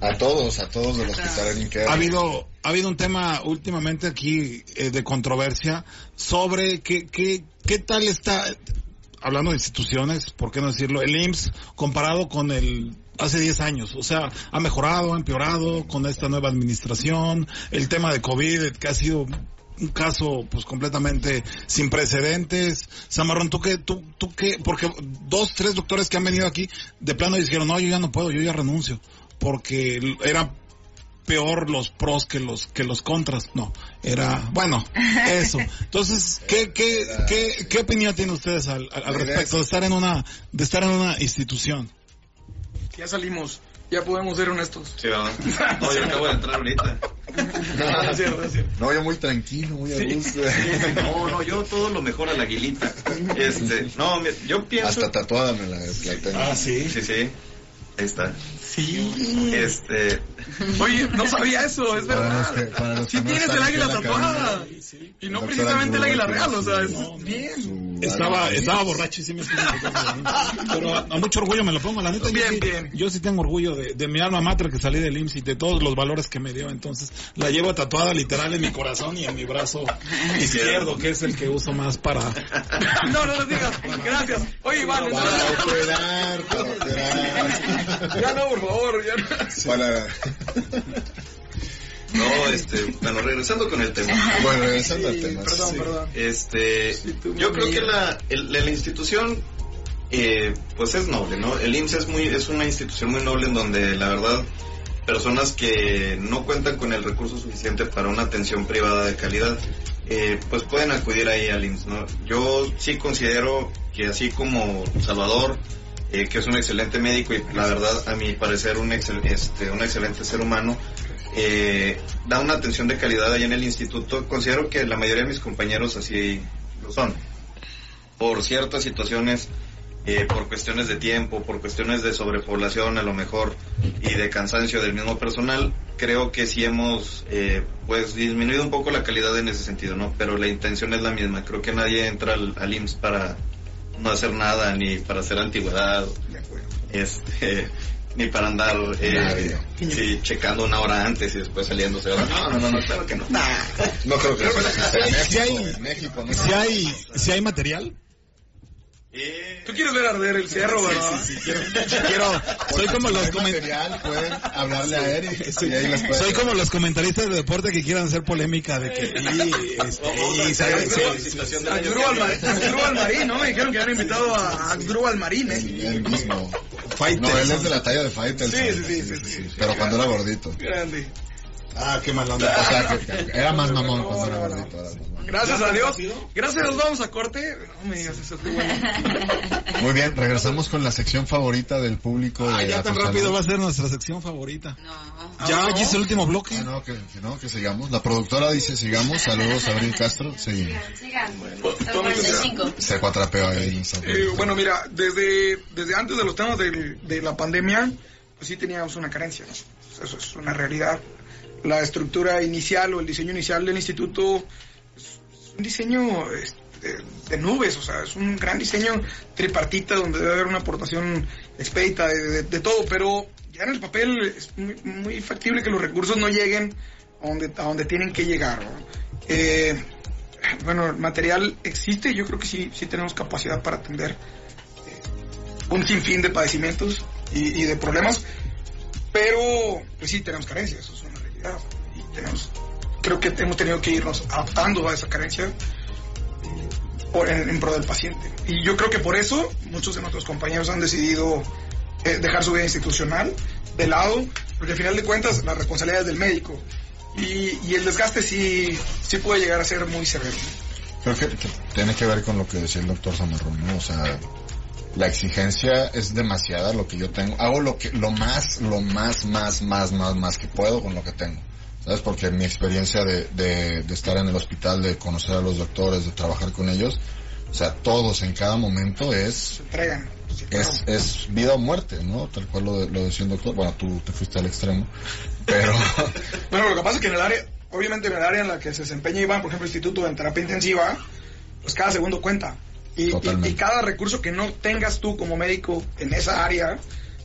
A todos, a todos del hospital en Inquer. Ha habido, ha habido un tema últimamente aquí eh, de controversia sobre qué, qué, qué tal está, hablando de instituciones, ¿por qué no decirlo? El IMSS comparado con el hace 10 años. O sea, ha mejorado, ha empeorado con esta nueva administración. El tema de COVID, que ha sido un caso pues completamente sin precedentes. Samarrón, ¿tú qué, tú, tú qué? Porque dos, tres doctores que han venido aquí de plano dijeron, no, yo ya no puedo, yo ya renuncio. Porque era peor los pros que los que los contras. No, era bueno, eso. Entonces, ¿qué qué qué, qué opinión tienen ustedes al, al- al respecto de estar en una de estar en una institución? Ya salimos, ya podemos ser honestos. Sí, ¿verdad? No, yo acabo de entrar ahorita. No, no es cierto, no es cierto. No, yo muy tranquilo, muy a gusto. No, no, yo todo lo mejor a la aguilita. Este, no, mira, yo pienso. Hasta tatuada me la, la tengo. sí. Sí, sí. Ahí está. Sí. Este, Oye, no sabía eso, es Para verdad. los que- para los Sí que no tienes el águila tatuada. Y no precisamente el águila real, o sea, bien. Estaba, estaba borracho y sí me Pero a, a mucho orgullo me lo pongo, la neta. yo Bien, sí- bien. Yo sí tengo orgullo de, de mi alma mater que salí del IMSS y de todos los valores que me dio. Entonces, la llevo tatuada literal en mi corazón y en mi brazo izquierdo, que es el que uso más para. No, no lo digas. Gracias. Oye, Iván, Para entonces- operar, para operar. ya no, por favor, ya no. Para... No, este, bueno, regresando con el tema. Bueno, regresando al tema. Perdón, sí. perdón. Este, yo creo que la, el- la institución, eh, pues es noble, ¿no? El IMSS es muy, es una institución muy noble en donde la verdad personas que no cuentan con el recurso suficiente para una atención privada de calidad, eh, pues pueden acudir ahí al IMSS, ¿no? Yo sí considero que así como Salvador, eh, que es un excelente médico y la verdad a mi parecer un, excel- este, un excelente ser humano, eh, da una atención de calidad ahí en el instituto. Considero que la mayoría de mis compañeros así lo son. Por ciertas situaciones, eh, por cuestiones de tiempo, por cuestiones de sobrepoblación a lo mejor y de cansancio del mismo personal, creo que sí hemos eh, pues disminuido un poco la calidad en ese sentido, ¿no? Pero la intención es la misma. Creo que nadie entra al, al IMSS para no hacer nada ni para hacer antigüedad De acuerdo. este ni para andar eh, sí, checando una hora antes y después saliéndose no no no, no claro que no No creo que Si hay- México, ¿no? Si hay, si hay material, Eh, Tú quieres ver arder el cerro, ¿verdad? quiero, soy como los hay comen- material, pueden hablarle a Eric. y pueden- soy como los comentaristas de deporte que quieran hacer polémica de que y, este, y se- Vamos a se- la situación del año Axdrúbal que Mar- viene. Axdrúbal Marín, ¿no? Me dijeron que habían invitado a Axdrúbal Marín, ¿eh? Él mismo. Fighter. No, él es de la talla de Fighter. Sí, sí, sí, sí, sí. Pero cuando era gordito. Grande. Ah, qué mal O onda. sea, que- que era más mamón cuando era gordito. Gracias a Dios. Gracias a Dios vamos a corte. No me digas eso, qué bueno. Muy bien, regresamos con la sección favorita del público. Ah, de ya tan rápido va a ser nuestra sección favorita. No. Ya, ya es el último bloque. Ah, no, que, que no, que sigamos. La productora dice sigamos. Saludos a Abril Castro. Seguimos. Se cuatrapeó ahí. Eh, bueno, mira, desde, desde antes de los temas de, la pandemia, pues sí teníamos una carencia. ¿no? Eso es una realidad. La estructura inicial o el diseño inicial del instituto es un diseño este, de nubes, o sea, es un gran diseño tripartita donde debe haber una aportación expedita de, todo, pero ya en el papel es muy, muy factible que los recursos no lleguen a donde, a donde tienen que llegar. Eh, bueno, el material existe, yo creo que sí, sí tenemos capacidad para atender eh, un sinfín de padecimientos y, de problemas, pero pues sí tenemos carencias, Y tenemos, creo que hemos tenido que irnos adaptando a esa carencia eh, por, en, en pro del paciente. Y yo creo que por eso muchos de nuestros compañeros han decidido eh, dejar su vida institucional de lado, porque al final de cuentas la responsabilidad es del médico. Y, y el desgaste sí, sí puede llegar a ser muy severo. Creo que tiene que ver con lo que decía el doctor Zamarrón, ¿no? O sea, la exigencia es demasiada lo que yo tengo. Hago lo que, lo más, lo más, más, más, más, más que puedo con lo que tengo. ¿Sabes? Porque mi experiencia de, de, de estar en el hospital, de conocer a los doctores, de trabajar con ellos, o sea, todos en cada momento es, entregan. Es, es vida o muerte, ¿no? Tal cual lo, lo decía el doctor. Bueno, tú te fuiste al extremo, pero, Bueno, lo que pasa es que en el área, obviamente en el área en la que se desempeña Iván, por ejemplo, el Instituto en Terapia Intensiva, pues cada segundo cuenta. Y, y- y cada recurso que no tengas tú como médico en esa área,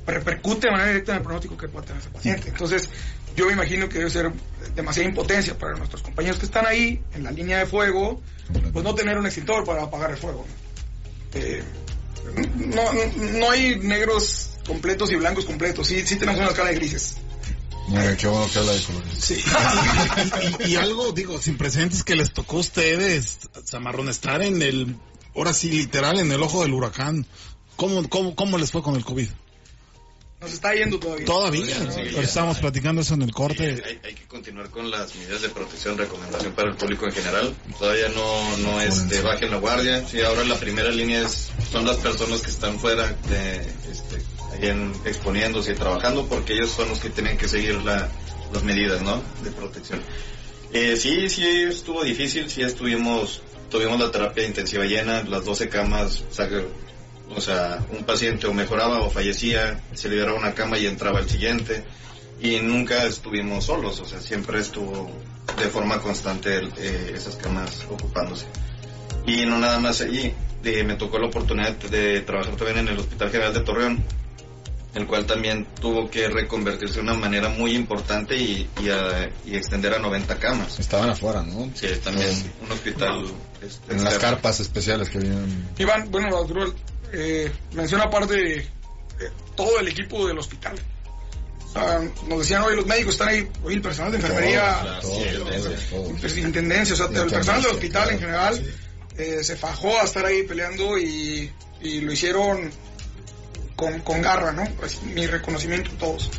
repercute de manera directa en el pronóstico que pueda tener ese paciente. Entonces, yo me imagino que debe ser demasiada impotencia para nuestros compañeros que están ahí, en la línea de fuego, pues no tener un extintor para apagar el fuego. ¿no? Eh, no, no hay negros completos y blancos completos, sí, sí tenemos una escala de grises. mira, qué bueno que habla de colores. Sí. Y, y- y algo, digo, sin precedentes que les tocó a ustedes, Zamarrón, estar en el, ahora sí, literal, en el ojo del huracán. ¿Cómo, cómo, cómo les fue con el COVID? Nos está yendo todavía. Todavía. Sí, Pero ya. estábamos platicando eso en el Sí, corte. hay, hay que continuar con las medidas de protección, recomendación para el público en general. Todavía no, no este, bajen la guardia. Sí, ahora la primera línea es, son las personas que están fuera de, este, ahí en- exponiéndose y trabajando porque ellos son los que tienen que seguir la, las medidas, ¿no? De protección. Eh, sí, sí estuvo difícil, sí estuvimos, tuvimos la terapia intensiva llena, las 12 camas, o sea, un paciente o mejoraba o fallecía, se liberaba una cama y entraba el siguiente, y nunca estuvimos solos, o sea, siempre estuvo de forma constante eh, esas camas ocupándose. Y no nada más allí, eh, me tocó la oportunidad de trabajar también en el Hospital General de Torreón, el cual también tuvo que reconvertirse de una manera muy importante y, y, a- y extender a 90 camas. Estaban afuera, ¿no? Sí, también un hospital... este, En las carpas especiales que vienen. Iván, bueno, Arturo, eh, menciona aparte eh, todo el equipo del hospital. Ah, nos decían hoy los médicos están ahí, hoy el personal de enfermería, Todos, todos, todos. pues, intendencia, o sea, el personal del hospital en claro, general eh, se fajó a estar ahí peleando y, y lo hicieron con, con garra, ¿no? Pues, mi reconocimiento a todos,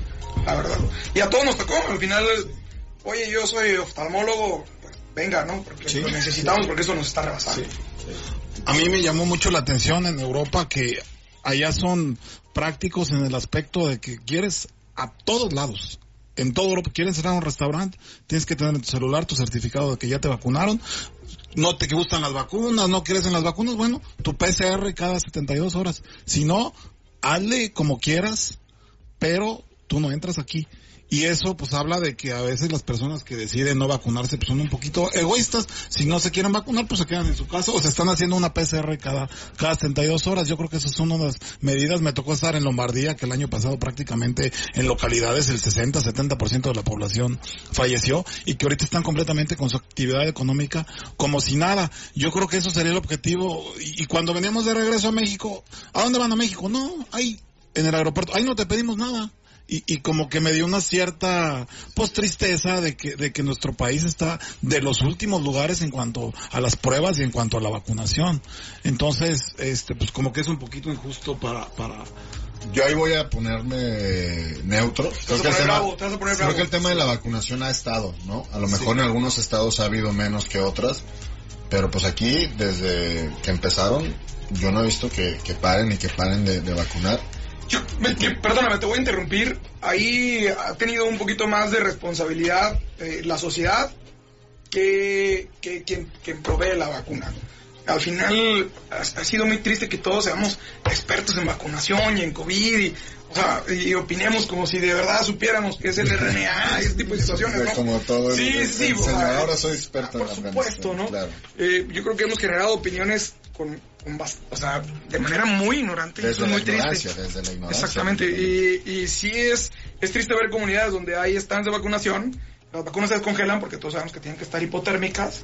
la verdad. Y a todos nos tocó, al final, oye, yo soy oftalmólogo, pues venga, ¿no? Porque Sí. lo necesitamos porque eso nos está rebasando. A mí me llamó mucho la atención en Europa que allá son prácticos en el aspecto de que quieres a todos lados. En todo Europa, quieres entrar a un restaurante, tienes que tener en tu celular tu certificado de que ya te vacunaron. No te gustan las vacunas, no quieres en las vacunas, bueno, tu PCR cada 72 horas. Si no, hazle como quieras, pero tú no entras aquí. Y eso pues habla de que a veces las personas que deciden no vacunarse pues son un poquito egoístas. Si no se quieren vacunar pues se quedan en su casa o se están haciendo una PCR cada, cada 72 horas. Yo creo que esas son unas medidas. Me tocó estar en Lombardía que el año pasado prácticamente en localidades el 60, 70% de la población falleció y que ahorita están completamente con su actividad económica como si nada. Yo creo que eso sería el objetivo. Y, y cuando veníamos de regreso a México, ¿a dónde van a México? No, ahí en el aeropuerto, ahí no te pedimos nada. Y, y como que me dio una cierta pues tristeza de que de que nuestro país está de los últimos lugares en cuanto a las pruebas y en cuanto a la vacunación entonces este pues como que es un poquito injusto para para Yo ahí voy a ponerme neutro. Creo que, el tema, bravo, creo que el de la vacunación ha estado, ¿no? A lo mejor en algunos estados ha habido menos que otras, pero pues aquí, desde que empezaron, yo no he visto que, que paren y que paren de, de vacunar. Yo, me- perdóname, te voy a interrumpir. Ahí ha tenido un poquito más de responsabilidad eh, la sociedad que, que quien, quien provee la vacuna. Al final ha, ha sido muy triste que todos seamos expertos en vacunación y en COVID y, o sea, y opinemos como si de verdad supiéramos qué es el RNA y ese tipo de situaciones, ¿no? Como todo el- Sí, el- sí, el o sea, senador, ahora soy experto Por en supuesto, ¿no? claro. Eh, yo creo que hemos generado opiniones con, bast- o sea, de manera muy ignorante Desde es muy triste. ignorancia, desde la ignorancia. Exactamente, y, y sí es, es triste ver comunidades donde hay stands de vacunación, las vacunas se descongelan porque todos sabemos que tienen que estar hipotérmicas,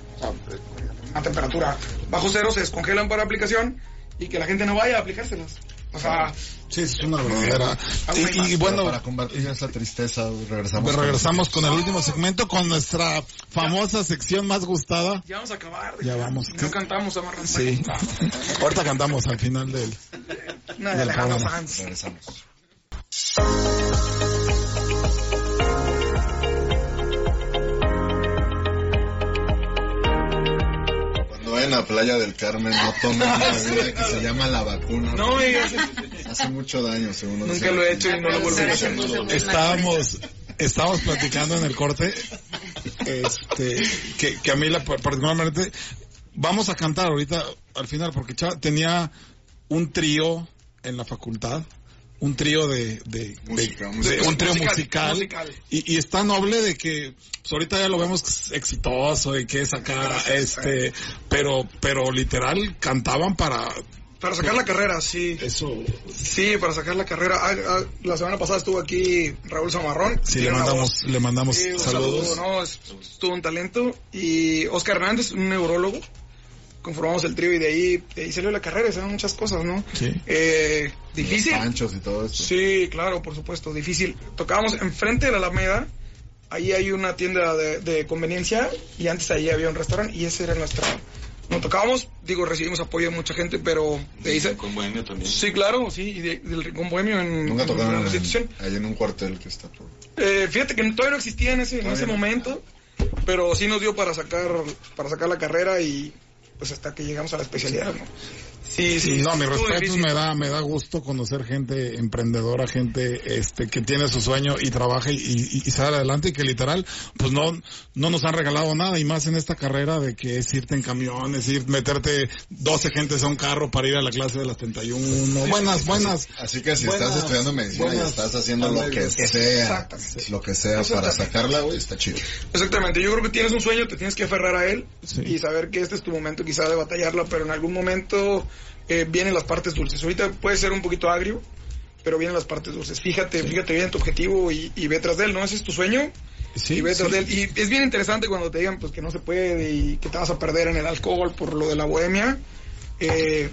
a temperatura bajo cero, se descongelan para aplicación y que la gente no vaya a aplicárselas. O sea, sí es una verdadera hay y, Bueno, para combatir esa tristeza, regresamos. con- regresamos con el último segmento con nuestra famosa sección más gustada ya vamos a acabar. Ya vamos. No cantamos a sí ahorita cantamos al final del de del Alejandro. Sanz. Regresamos. Vayan a Playa del Carmen, no tomen una bebida que se llama la vacuna. No me digas, Hace mucho daño, según nunca lo he hecho y no lo volveré a hacer. estábamos estábamos platicando en el corte este que, que a mí la, particularmente vamos a cantar ahorita al final porque tenía un trío en la facultad un trío de, de, de- Música, de- música. un trío Musical, musical. Y, y está noble de que pues, ahorita ya lo vemos exitoso y que sacar este pero pero literal cantaban para Para sacar la carrera, sí. eso Sí, para sacar la carrera. Ah, ah, la semana pasada estuvo aquí Raúl Zamarrón. sí le mandamos le mandamos Sí, saludos saludo, no, es, es todo un talento. Y Oscar Hernández, un neurólogo. Conformamos el trío y de ahí, de ahí salió la carrera, y salieron muchas cosas, ¿no? Sí. Eh, difícil. Los panchos y todo esto. Sí, claro, por supuesto, difícil. Tocábamos enfrente de la Alameda, ahí hay una tienda de, de conveniencia y antes ahí había un restaurante y ese era nuestra... No tocábamos, digo, recibimos apoyo de mucha gente, pero de ahí se... Con Bohemio también. Sí, claro, sí, y de- del Rincón Bohemio en, Nunca en tocaron la en, institución. ahí en un cuartel que está por... Eh, fíjate que todavía no existía en ese, en ese no. momento, pero sí nos dio para sacar, para sacar la carrera y pues hasta que llegamos a la especialidad. Sí, sí. Sí, no, mis respetos, me da, me da gusto conocer gente emprendedora, gente este que tiene su sueño y trabaja y, y, y sale adelante y que literal, pues no, no nos han regalado nada y más en esta carrera de que es irte en camión, es ir, meterte 12 gentes a un carro para ir a la clase de las 31. Buenas, buenas. Así que si buenas- estás estudiando medicina y estás haciendo lo que sea, lo que sea para sacarla, güey, está chido. Exactamente, yo creo que tienes un sueño, te tienes que aferrar a él Sí. y saber que este es tu momento quizá de batallarla, pero en algún momento eh, vienen las partes dulces. Ahorita puede ser un poquito agrio, pero vienen las partes dulces. Fíjate, fíjate bien en tu objetivo y, y ve tras de él, ¿no? Ese es tu sueño Sí, y ve tras de él. Y es bien interesante cuando te digan pues que no se puede y que te vas a perder en el alcohol por lo de la bohemia. Eh,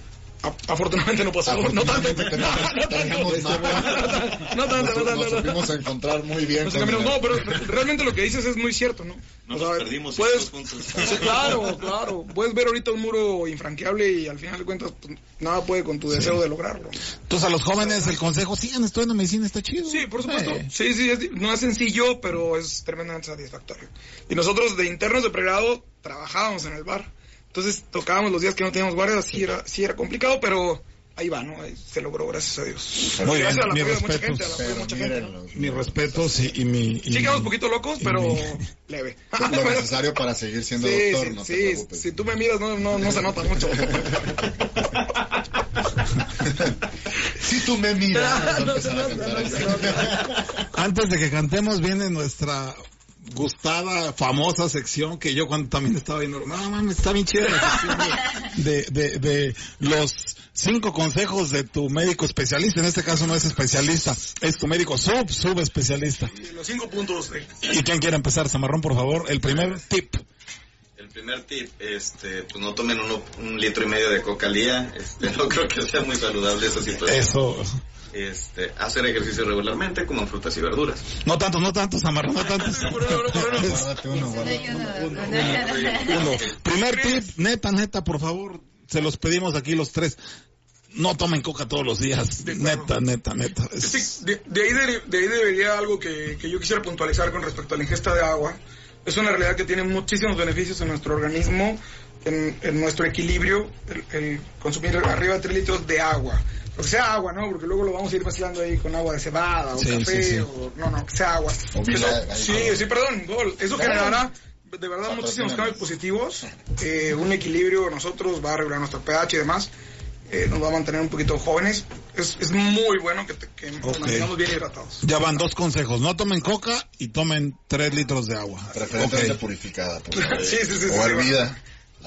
afortunadamente no pasó. No tanto. Afortunadamente que no, tanto. mapa. No tanto, no Nos, tanto. nos no. supimos encontrar muy bien. No, pero realmente lo que dices es muy cierto, ¿no? Nos perdimos puedes, claro, claro. Puedes ver ahorita un muro infranqueable y al final de cuentas pues, nada puede con tu deseo de lograrlo. Entonces a los jóvenes el consejo, sigan estudiando medicina, está chido. Sí, por supuesto. Sí, sí, es- no es sencillo, pero es tremendamente satisfactorio. Y nosotros de internos de pregrado trabajábamos en el bar. Entonces tocábamos los días que no teníamos guardia, sí era, sí era complicado, pero ahí va, ¿no? Se logró, gracias a Dios. Muy bien, gracias al mis apoyo de mucha respetos. gente, al apoyo de mucha gente. ¿no? Mis respetos y, y mi... y Sí quedamos un poquito locos, pero mi- leve. lo necesario para seguir siendo Sí, doctor, sí, no te sí, preocupes. si tú me miras no, no, no se nota mucho. Si tú me miras. Antes de que cantemos viene nuestra gustada, famosa sección que yo cuando también estaba viendo, no mames, está bien chida la sección de, de, de, de los cinco consejos de tu médico especialista. En este caso no es especialista, es tu médico sub, subespecialista. Los cinco puntos. de- ¿Y quién quiere empezar, Zamarrón, por favor? El primer tip. El primer tip, este, pues no tomen uno, un litro y medio de coca al día. Este, no creo que sea muy saludable esa situación. Eso. Este, hacer ejercicio regularmente, como frutas y verduras. No tantos, no tantos, Zamarrón, no tantos. Primer tip, neta, neta, por favor, se los pedimos aquí los tres. No tomen coca todos los días. Neta, neta, neta. Es- Sí, de, de ahí de ahí debería algo que, que yo quisiera puntualizar con respecto a la ingesta de agua. Es una realidad que tiene muchísimos beneficios en nuestro organismo, en, en nuestro equilibrio, el, el consumir arriba de 3 litros de agua. Lo que sea agua, ¿no? Porque luego lo vamos a ir mezclando ahí con agua de cebada o Sí, café sí, sí. o... No, no, que sea agua. Eso- sí, sí, perdón, gol. Eso generará de verdad muchísimos cambios positivos, eh, un equilibrio nosotros, va a regular nuestro pH y demás, eh, nos va a mantener un poquito jóvenes. Es, es muy bueno que, te- que nos Ok. mantengamos bien hidratados. Ya van dos consejos. No tomen coca y tomen tres litros de agua. Preferentemente Ok. purificada. por favor. Sí, sí, sí, O sí, hervida.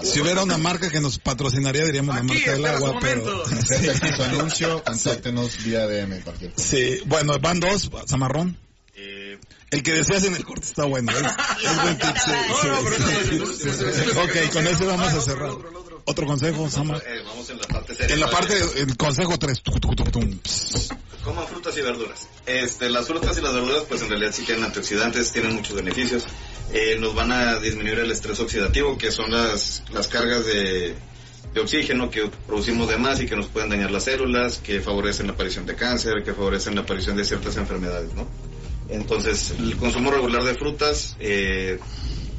Si hubiera una marca que nos patrocinaría, diríamos la Aquí, marca del agua, pero... aquí su anuncio, contáctenos vía DM, cualquier cosa. Sí, bueno, van dos, Zamarrón. Eh, El que decías en el corte está bueno. Es, es buen tip, sí, No, sí, sí, sí. sí, sí, sí, sí, Ok, sí, con sí, ese sí, vamos ah, a otro, cerrar. otro, otro. Otro consejo, Samar. eh, vamos en la parte. En la parte, el consejo 3. Coman frutas y verduras. Este, las frutas y las verduras, pues en realidad sí tienen antioxidantes, tienen muchos beneficios. Eh, nos van a disminuir el estrés oxidativo, que son las, las cargas de, de oxígeno que producimos de más y que nos pueden dañar las células, que favorecen la aparición de cáncer, que favorecen la aparición de ciertas enfermedades, ¿no? Entonces, el consumo regular de frutas eh,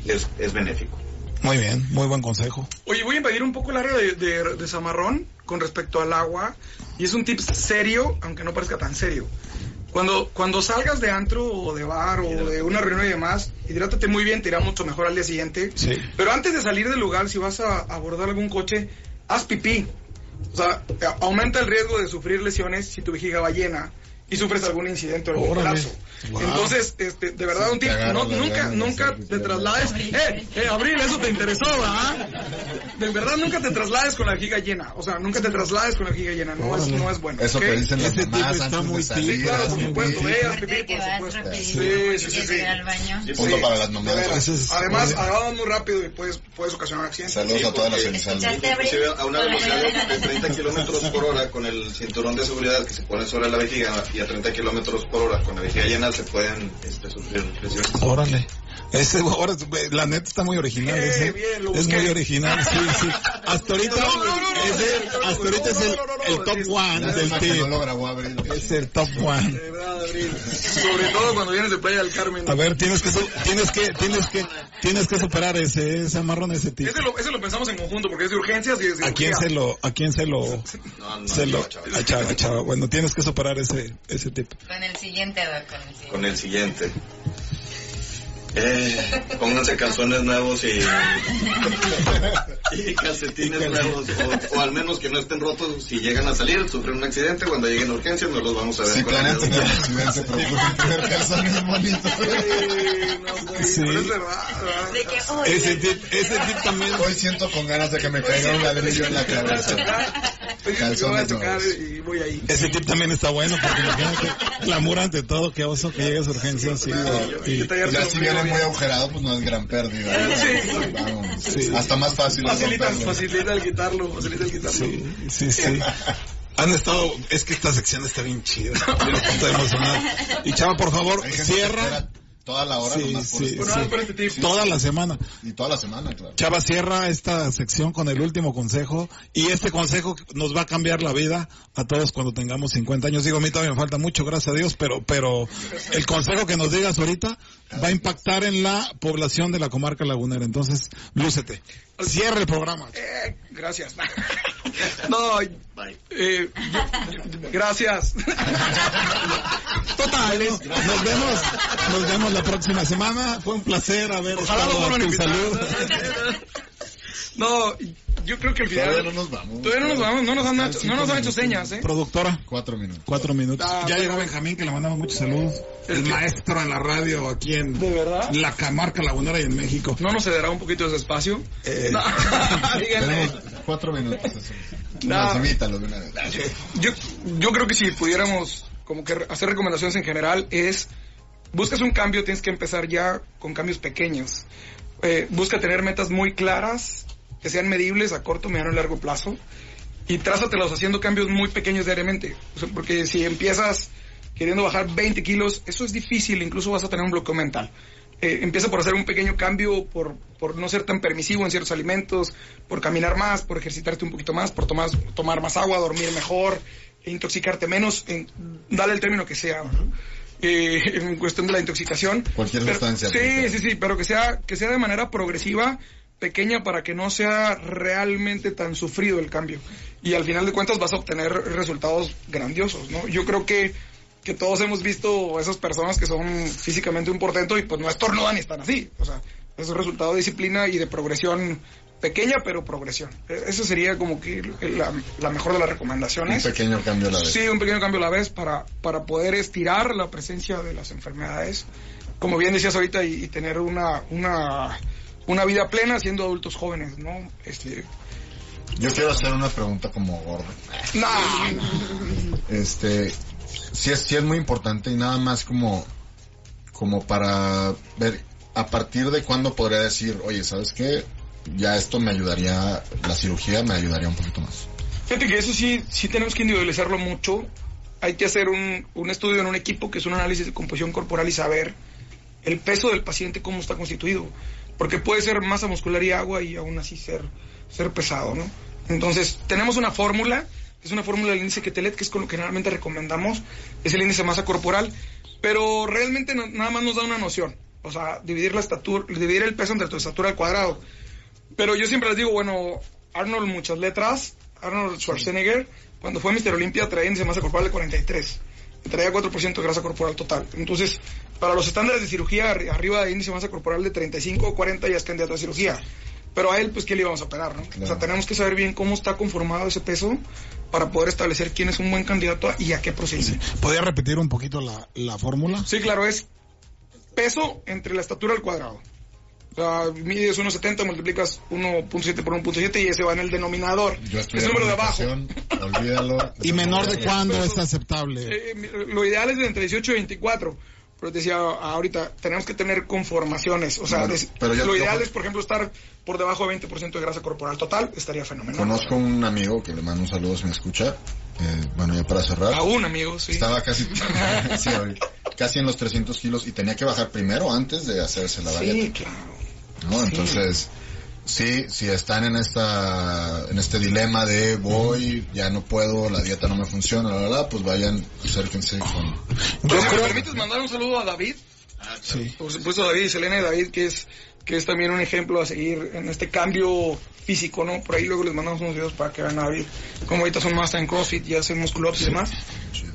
es, es benéfico. Muy bien, muy buen consejo. Oye, voy a invadir un poco el área de, de, de Zamarrón con respecto al agua. Y es un tip serio, aunque no parezca tan serio. Cuando, cuando salgas de antro o de bar o de una reunión y demás, hidrátate muy bien, te irá mucho mejor al día siguiente. Sí. Pero antes de salir del lugar, si vas a abordar algún coche, haz pipí. O sea, a- aumenta el riesgo de sufrir lesiones si tu vejiga va llena y sufres algún incidente o algún colapso. Wow. Entonces, este, de verdad, Sí, un tip, no, nunca, ganas nunca te traslades. Eh, eh, Abril, eso te interesó, ¿verdad? De verdad, nunca te traslades con la vejiga llena. O sea, nunca te traslades con la vejiga llena. No, es, no es bueno. Eso ¿ok? que dicen las Ese tip mamás está antes muy salir. tip, Claro, por supuesto, veas pipí, por supuesto. Sí, sí, sí, sí. al baño. Y punto para las mamás. Además, agarras muy rápido y puedes, puedes ocasionar accidentes. Saludos Sí, a todas las. Inclusive a una velocidad de 30 kilómetros por hora con el cinturón de seguridad que se pone sobre la vejiga y a 30 kilómetros por hora con la vejiga llena se pueden este, sufrir lesiones. Órale. Ese, ahora, la neta está muy original. Ese. es muy original, sí, sí. Hasta ahorita, no, hasta ahorita es el, top es- one del Abril. Es el top one. Sobre todo cuando vienes de Playa del Carmen. A ver, tienes que, tienes que, tienes que, tienes que superar ese, ese amarrón, ese tip. Ese lo, ese lo pensamos en conjunto porque es de urgencias y es de ¿A quién se lo, a quién se lo, No, no, se lo, a Chava, Chava. Bueno, tienes que superar ese, ese tip. Con el siguiente, con el siguiente. Eh, pónganse calzones nuevos y, y calcetines nuevos, o, o al menos que no estén rotos si llegan a salir, sufren un accidente, cuando lleguen a urgencias no los vamos a ver. Si con planean el tener dedo. un accidente, procuren tener calzones bonitos. Sí, no, güey, Sí. pero es verdad, ¿verdad? De que, oye, Ese tip, ese tip también. Hoy siento con ganas de que me caiga un ladrillo en la cabeza. Calzones nuevos. y voy ahí. Ese tip también está bueno porque imagínate, glamour ante todo, que oso que llegues a urgencias y, y- Detallar Ya tu si viene vive muy agujerado, pues no es gran pérdida. Sí. Vamos. Sí. Hasta más fácil. Facilita, facilita el quitarlo, facilita el quitarlo. Sí, sí, sí. Han estado, es que esta sección está bien chida. Estoy emocionado. Y Chava, por favor, cierra Toda la hora Sí, nomás por sí, nada, por este toda la semana. Y toda la semana, claro. Chava cierra esta sección con el último consejo y este consejo nos va a cambiar la vida a todos cuando tengamos 50 años. Digo, a mí todavía me falta mucho, gracias a Dios, pero, pero el consejo que nos digas ahorita va a impactar en la población de la comarca lagunera. Entonces, lúcete. Cierra el programa. Eh, gracias. No, eh, gracias. Total, nos vemos, nos vemos la próxima semana. Fue un placer haber Ojalá estado a tu salud. No, yo creo que al final. Todavía no nos vamos. Todavía no nos vamos, no nos han, hecho- no nos han hecho señas, ¿eh? Productora. Cuatro minutos. Cuatro minutos. Ah, ya bueno. llegó Benjamín, que le mandamos muchos saludos. El maestro en la radio aquí en ¿De verdad? la Camarca Lagunera y en México. ¿No nos cederá un poquito de ese espacio? Eh. No, díganle. Tenemos cuatro minutos. eso. No. Invítalo. Yo, yo creo que si pudiéramos como que hacer recomendaciones en general es, buscas un cambio, tienes que empezar ya con cambios pequeños. Eh, busca tener metas muy claras, que sean medibles a corto, mediano y largo plazo, y trázatelos haciendo cambios muy pequeños diariamente. O sea, porque si empiezas queriendo bajar 20 kilos, eso es difícil, incluso vas a tener un bloqueo mental. Eh, empieza por hacer un pequeño cambio, por, por no ser tan permisivo en ciertos alimentos, por caminar más, por ejercitarte un poquito más, por tomar, tomar más agua, dormir mejor, intoxicarte menos, en, dale el término que sea. ¿no? Eh, en cuestión de la intoxicación. Cualquier Pero- sustancia. Sí, sí, sí, pero que sea, que sea de manera progresiva, pequeña, para que no sea realmente tan sufrido el cambio. Y al final de cuentas vas a obtener resultados grandiosos, ¿no? Yo creo que, que todos hemos visto esas personas que son físicamente un portento y pues no estornudan ni están así. O sea, es un resultado de disciplina y de progresión pequeña, pero progresión. E- Esa sería como que la, la mejor de las Un recomendaciones. pequeño cambio a la vez. Sí, un pequeño cambio a la vez para, para poder estirar la presencia de las enfermedades, como bien decías ahorita, y, y tener una, una, una vida plena siendo adultos jóvenes, ¿no? Este, Yo quiero hacer una pregunta como gordo. no, Este, sí es, sí es muy importante y nada más como, como para ver a partir de cuándo podría decir, oye, ¿sabes qué? Ya esto me ayudaría, la cirugía me ayudaría un poquito más. Fíjate que eso sí, sí tenemos que individualizarlo mucho. Hay que hacer un, un estudio en un equipo que es un análisis de composición corporal y saber el peso del paciente, cómo está constituido. Porque puede ser masa muscular y agua y aún así ser, ser pesado, ¿no? Entonces, tenemos una fórmula, es una fórmula del índice Ketelet, que es con lo que generalmente recomendamos, es el índice de masa corporal, pero realmente no- nada más nos da una noción. O sea, dividir la estatura, dividir el peso entre tu estatura al cuadrado. Pero yo siempre les digo, bueno, Arnold, muchas letras, Arnold Schwarzenegger, cuando fue Mr. Olympia traía índice de masa corporal de 43. Y traía 4% de grasa corporal total. Entonces, para los estándares de cirugía, arri- arriba de índice de masa corporal de 35 o 40 ya es candidato a cirugía. Pero a él, pues, ¿qué le íbamos a operar, no? O sea, Claro. tenemos que saber bien cómo está conformado ese peso para poder establecer quién es un buen candidato y a qué procedimiento. ¿Podría repetir un poquito la, la fórmula? Sí, claro, es peso entre la estatura al cuadrado. O sea, mides 1.70, multiplicas 1.7 por 1.7 y ese va en el denominador. Yo es número de abajo. olvídalo. ¿Y menor de cuándo es aceptable? Eh, lo ideal es de entre 18 y 24. Pero decía ahorita, tenemos que tener conformaciones. O sea, Bueno, des- pero yo- lo yo- ideal es, por ejemplo, estar por debajo de 20% de grasa corporal total. Estaría fenomenal. Conozco un amigo que le mando un saludo si me escucha. Eh, bueno, ya para cerrar. A un amigo, sí. Estaba casi, sí, casi en los 300 kilos y tenía que bajar primero antes de hacerse la Sí, dieta. claro. ¿no? Entonces, sí, si están en esta, en este dilema de voy, ya no puedo, la dieta no me funciona, la verdad, pues vayan, acérquense con... Yo ¿Me creo, permites mandar un saludo a David? sí. Por supuesto, David y Selena y David, que es, que es también un ejemplo a seguir en este cambio físico, ¿no? Por ahí luego les mandamos unos videos para que vean a David. Como ahorita son más en CrossFit y hacen muscle ups y demás.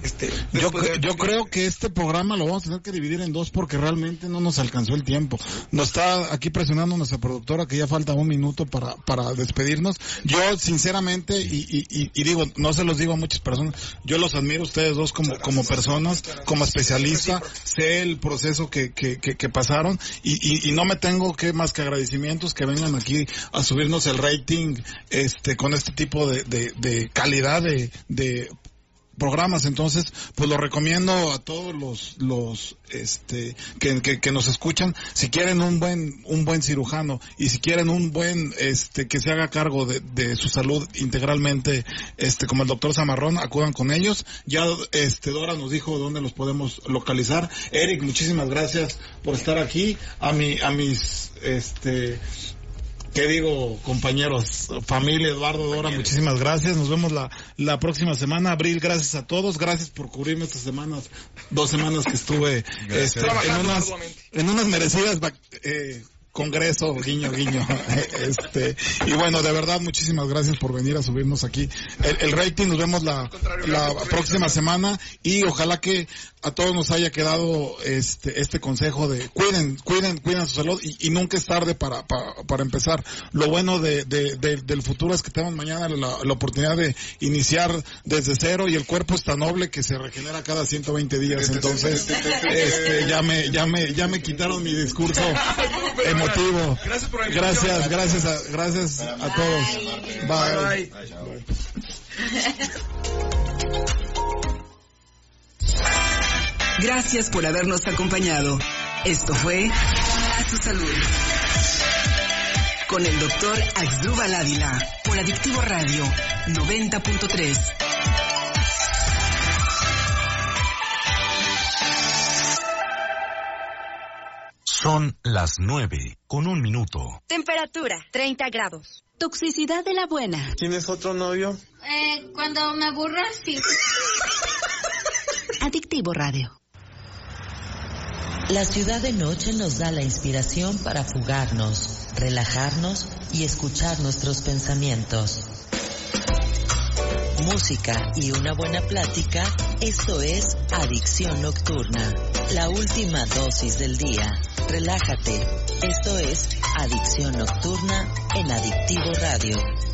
Este, Yo, de- yo creo que este programa lo vamos a tener que dividir en dos porque realmente no nos alcanzó el tiempo. Nos está aquí presionando nuestra productora que ya falta un minuto para, para despedirnos. Yo sinceramente, y, y, y- y digo, no se los digo a muchas personas, yo los admiro a ustedes dos como, como personas, como especialistas, sé el proceso que, que, que, que pasaron y, y, y no me tengo que más que agradecimientos que vengan aquí a subirnos el rating este con este tipo de, de, calidad de programas. Entonces, pues lo recomiendo a todos los, los, este, que, que, que nos escuchan. Si quieren un buen, un buen cirujano y si quieren un buen, este, que se haga cargo de, de su salud integralmente, este, como el doctor Zamarrón, acudan con ellos. Ya, este, Dora nos dijo dónde los podemos localizar. Eric, muchísimas gracias por estar aquí. A mi, a mis, este, ¿Qué digo, compañeros? Familia, Eduardo, Dora, muchísimas gracias. Nos vemos la, la próxima semana. Abril, gracias a todos. Gracias por cubrirme estas semanas, dos semanas que estuve este, en, unas, en unas merecidas eh, congreso, guiño, guiño. este, y bueno, de verdad, muchísimas gracias por venir a subirnos aquí. El, el rating, nos vemos la, la próxima semana y ojalá que a todos nos haya quedado este, este consejo de cuiden, cuiden, cuiden su salud y, y nunca es tarde para, para, para empezar. Lo bueno de, de, de, del futuro es que tenemos mañana la, la, oportunidad de iniciar desde cero y el cuerpo es tan noble que se regenera cada 120 días. Entonces, este, ya me, ya me, ya me quitaron mi discurso emotivo. Gracias por Gracias, gracias a, gracias a todos. Bye. Gracias por habernos acompañado. Esto fue A tu Salud. Con el doctor Axdrúbal Ávila. Por Adictivo Radio 90.3. Son las nueve con un minuto. Temperatura, 30 grados. Toxicidad de la buena. ¿Tienes otro novio? Eh, cuando me aburras, sí. Adictivo Radio. La ciudad de noche nos da la inspiración para fugarnos, relajarnos y escuchar nuestros pensamientos. Música y una buena plática, esto es Adicción Nocturna, la última dosis del día. Relájate, esto es Adicción Nocturna en Adictivo Radio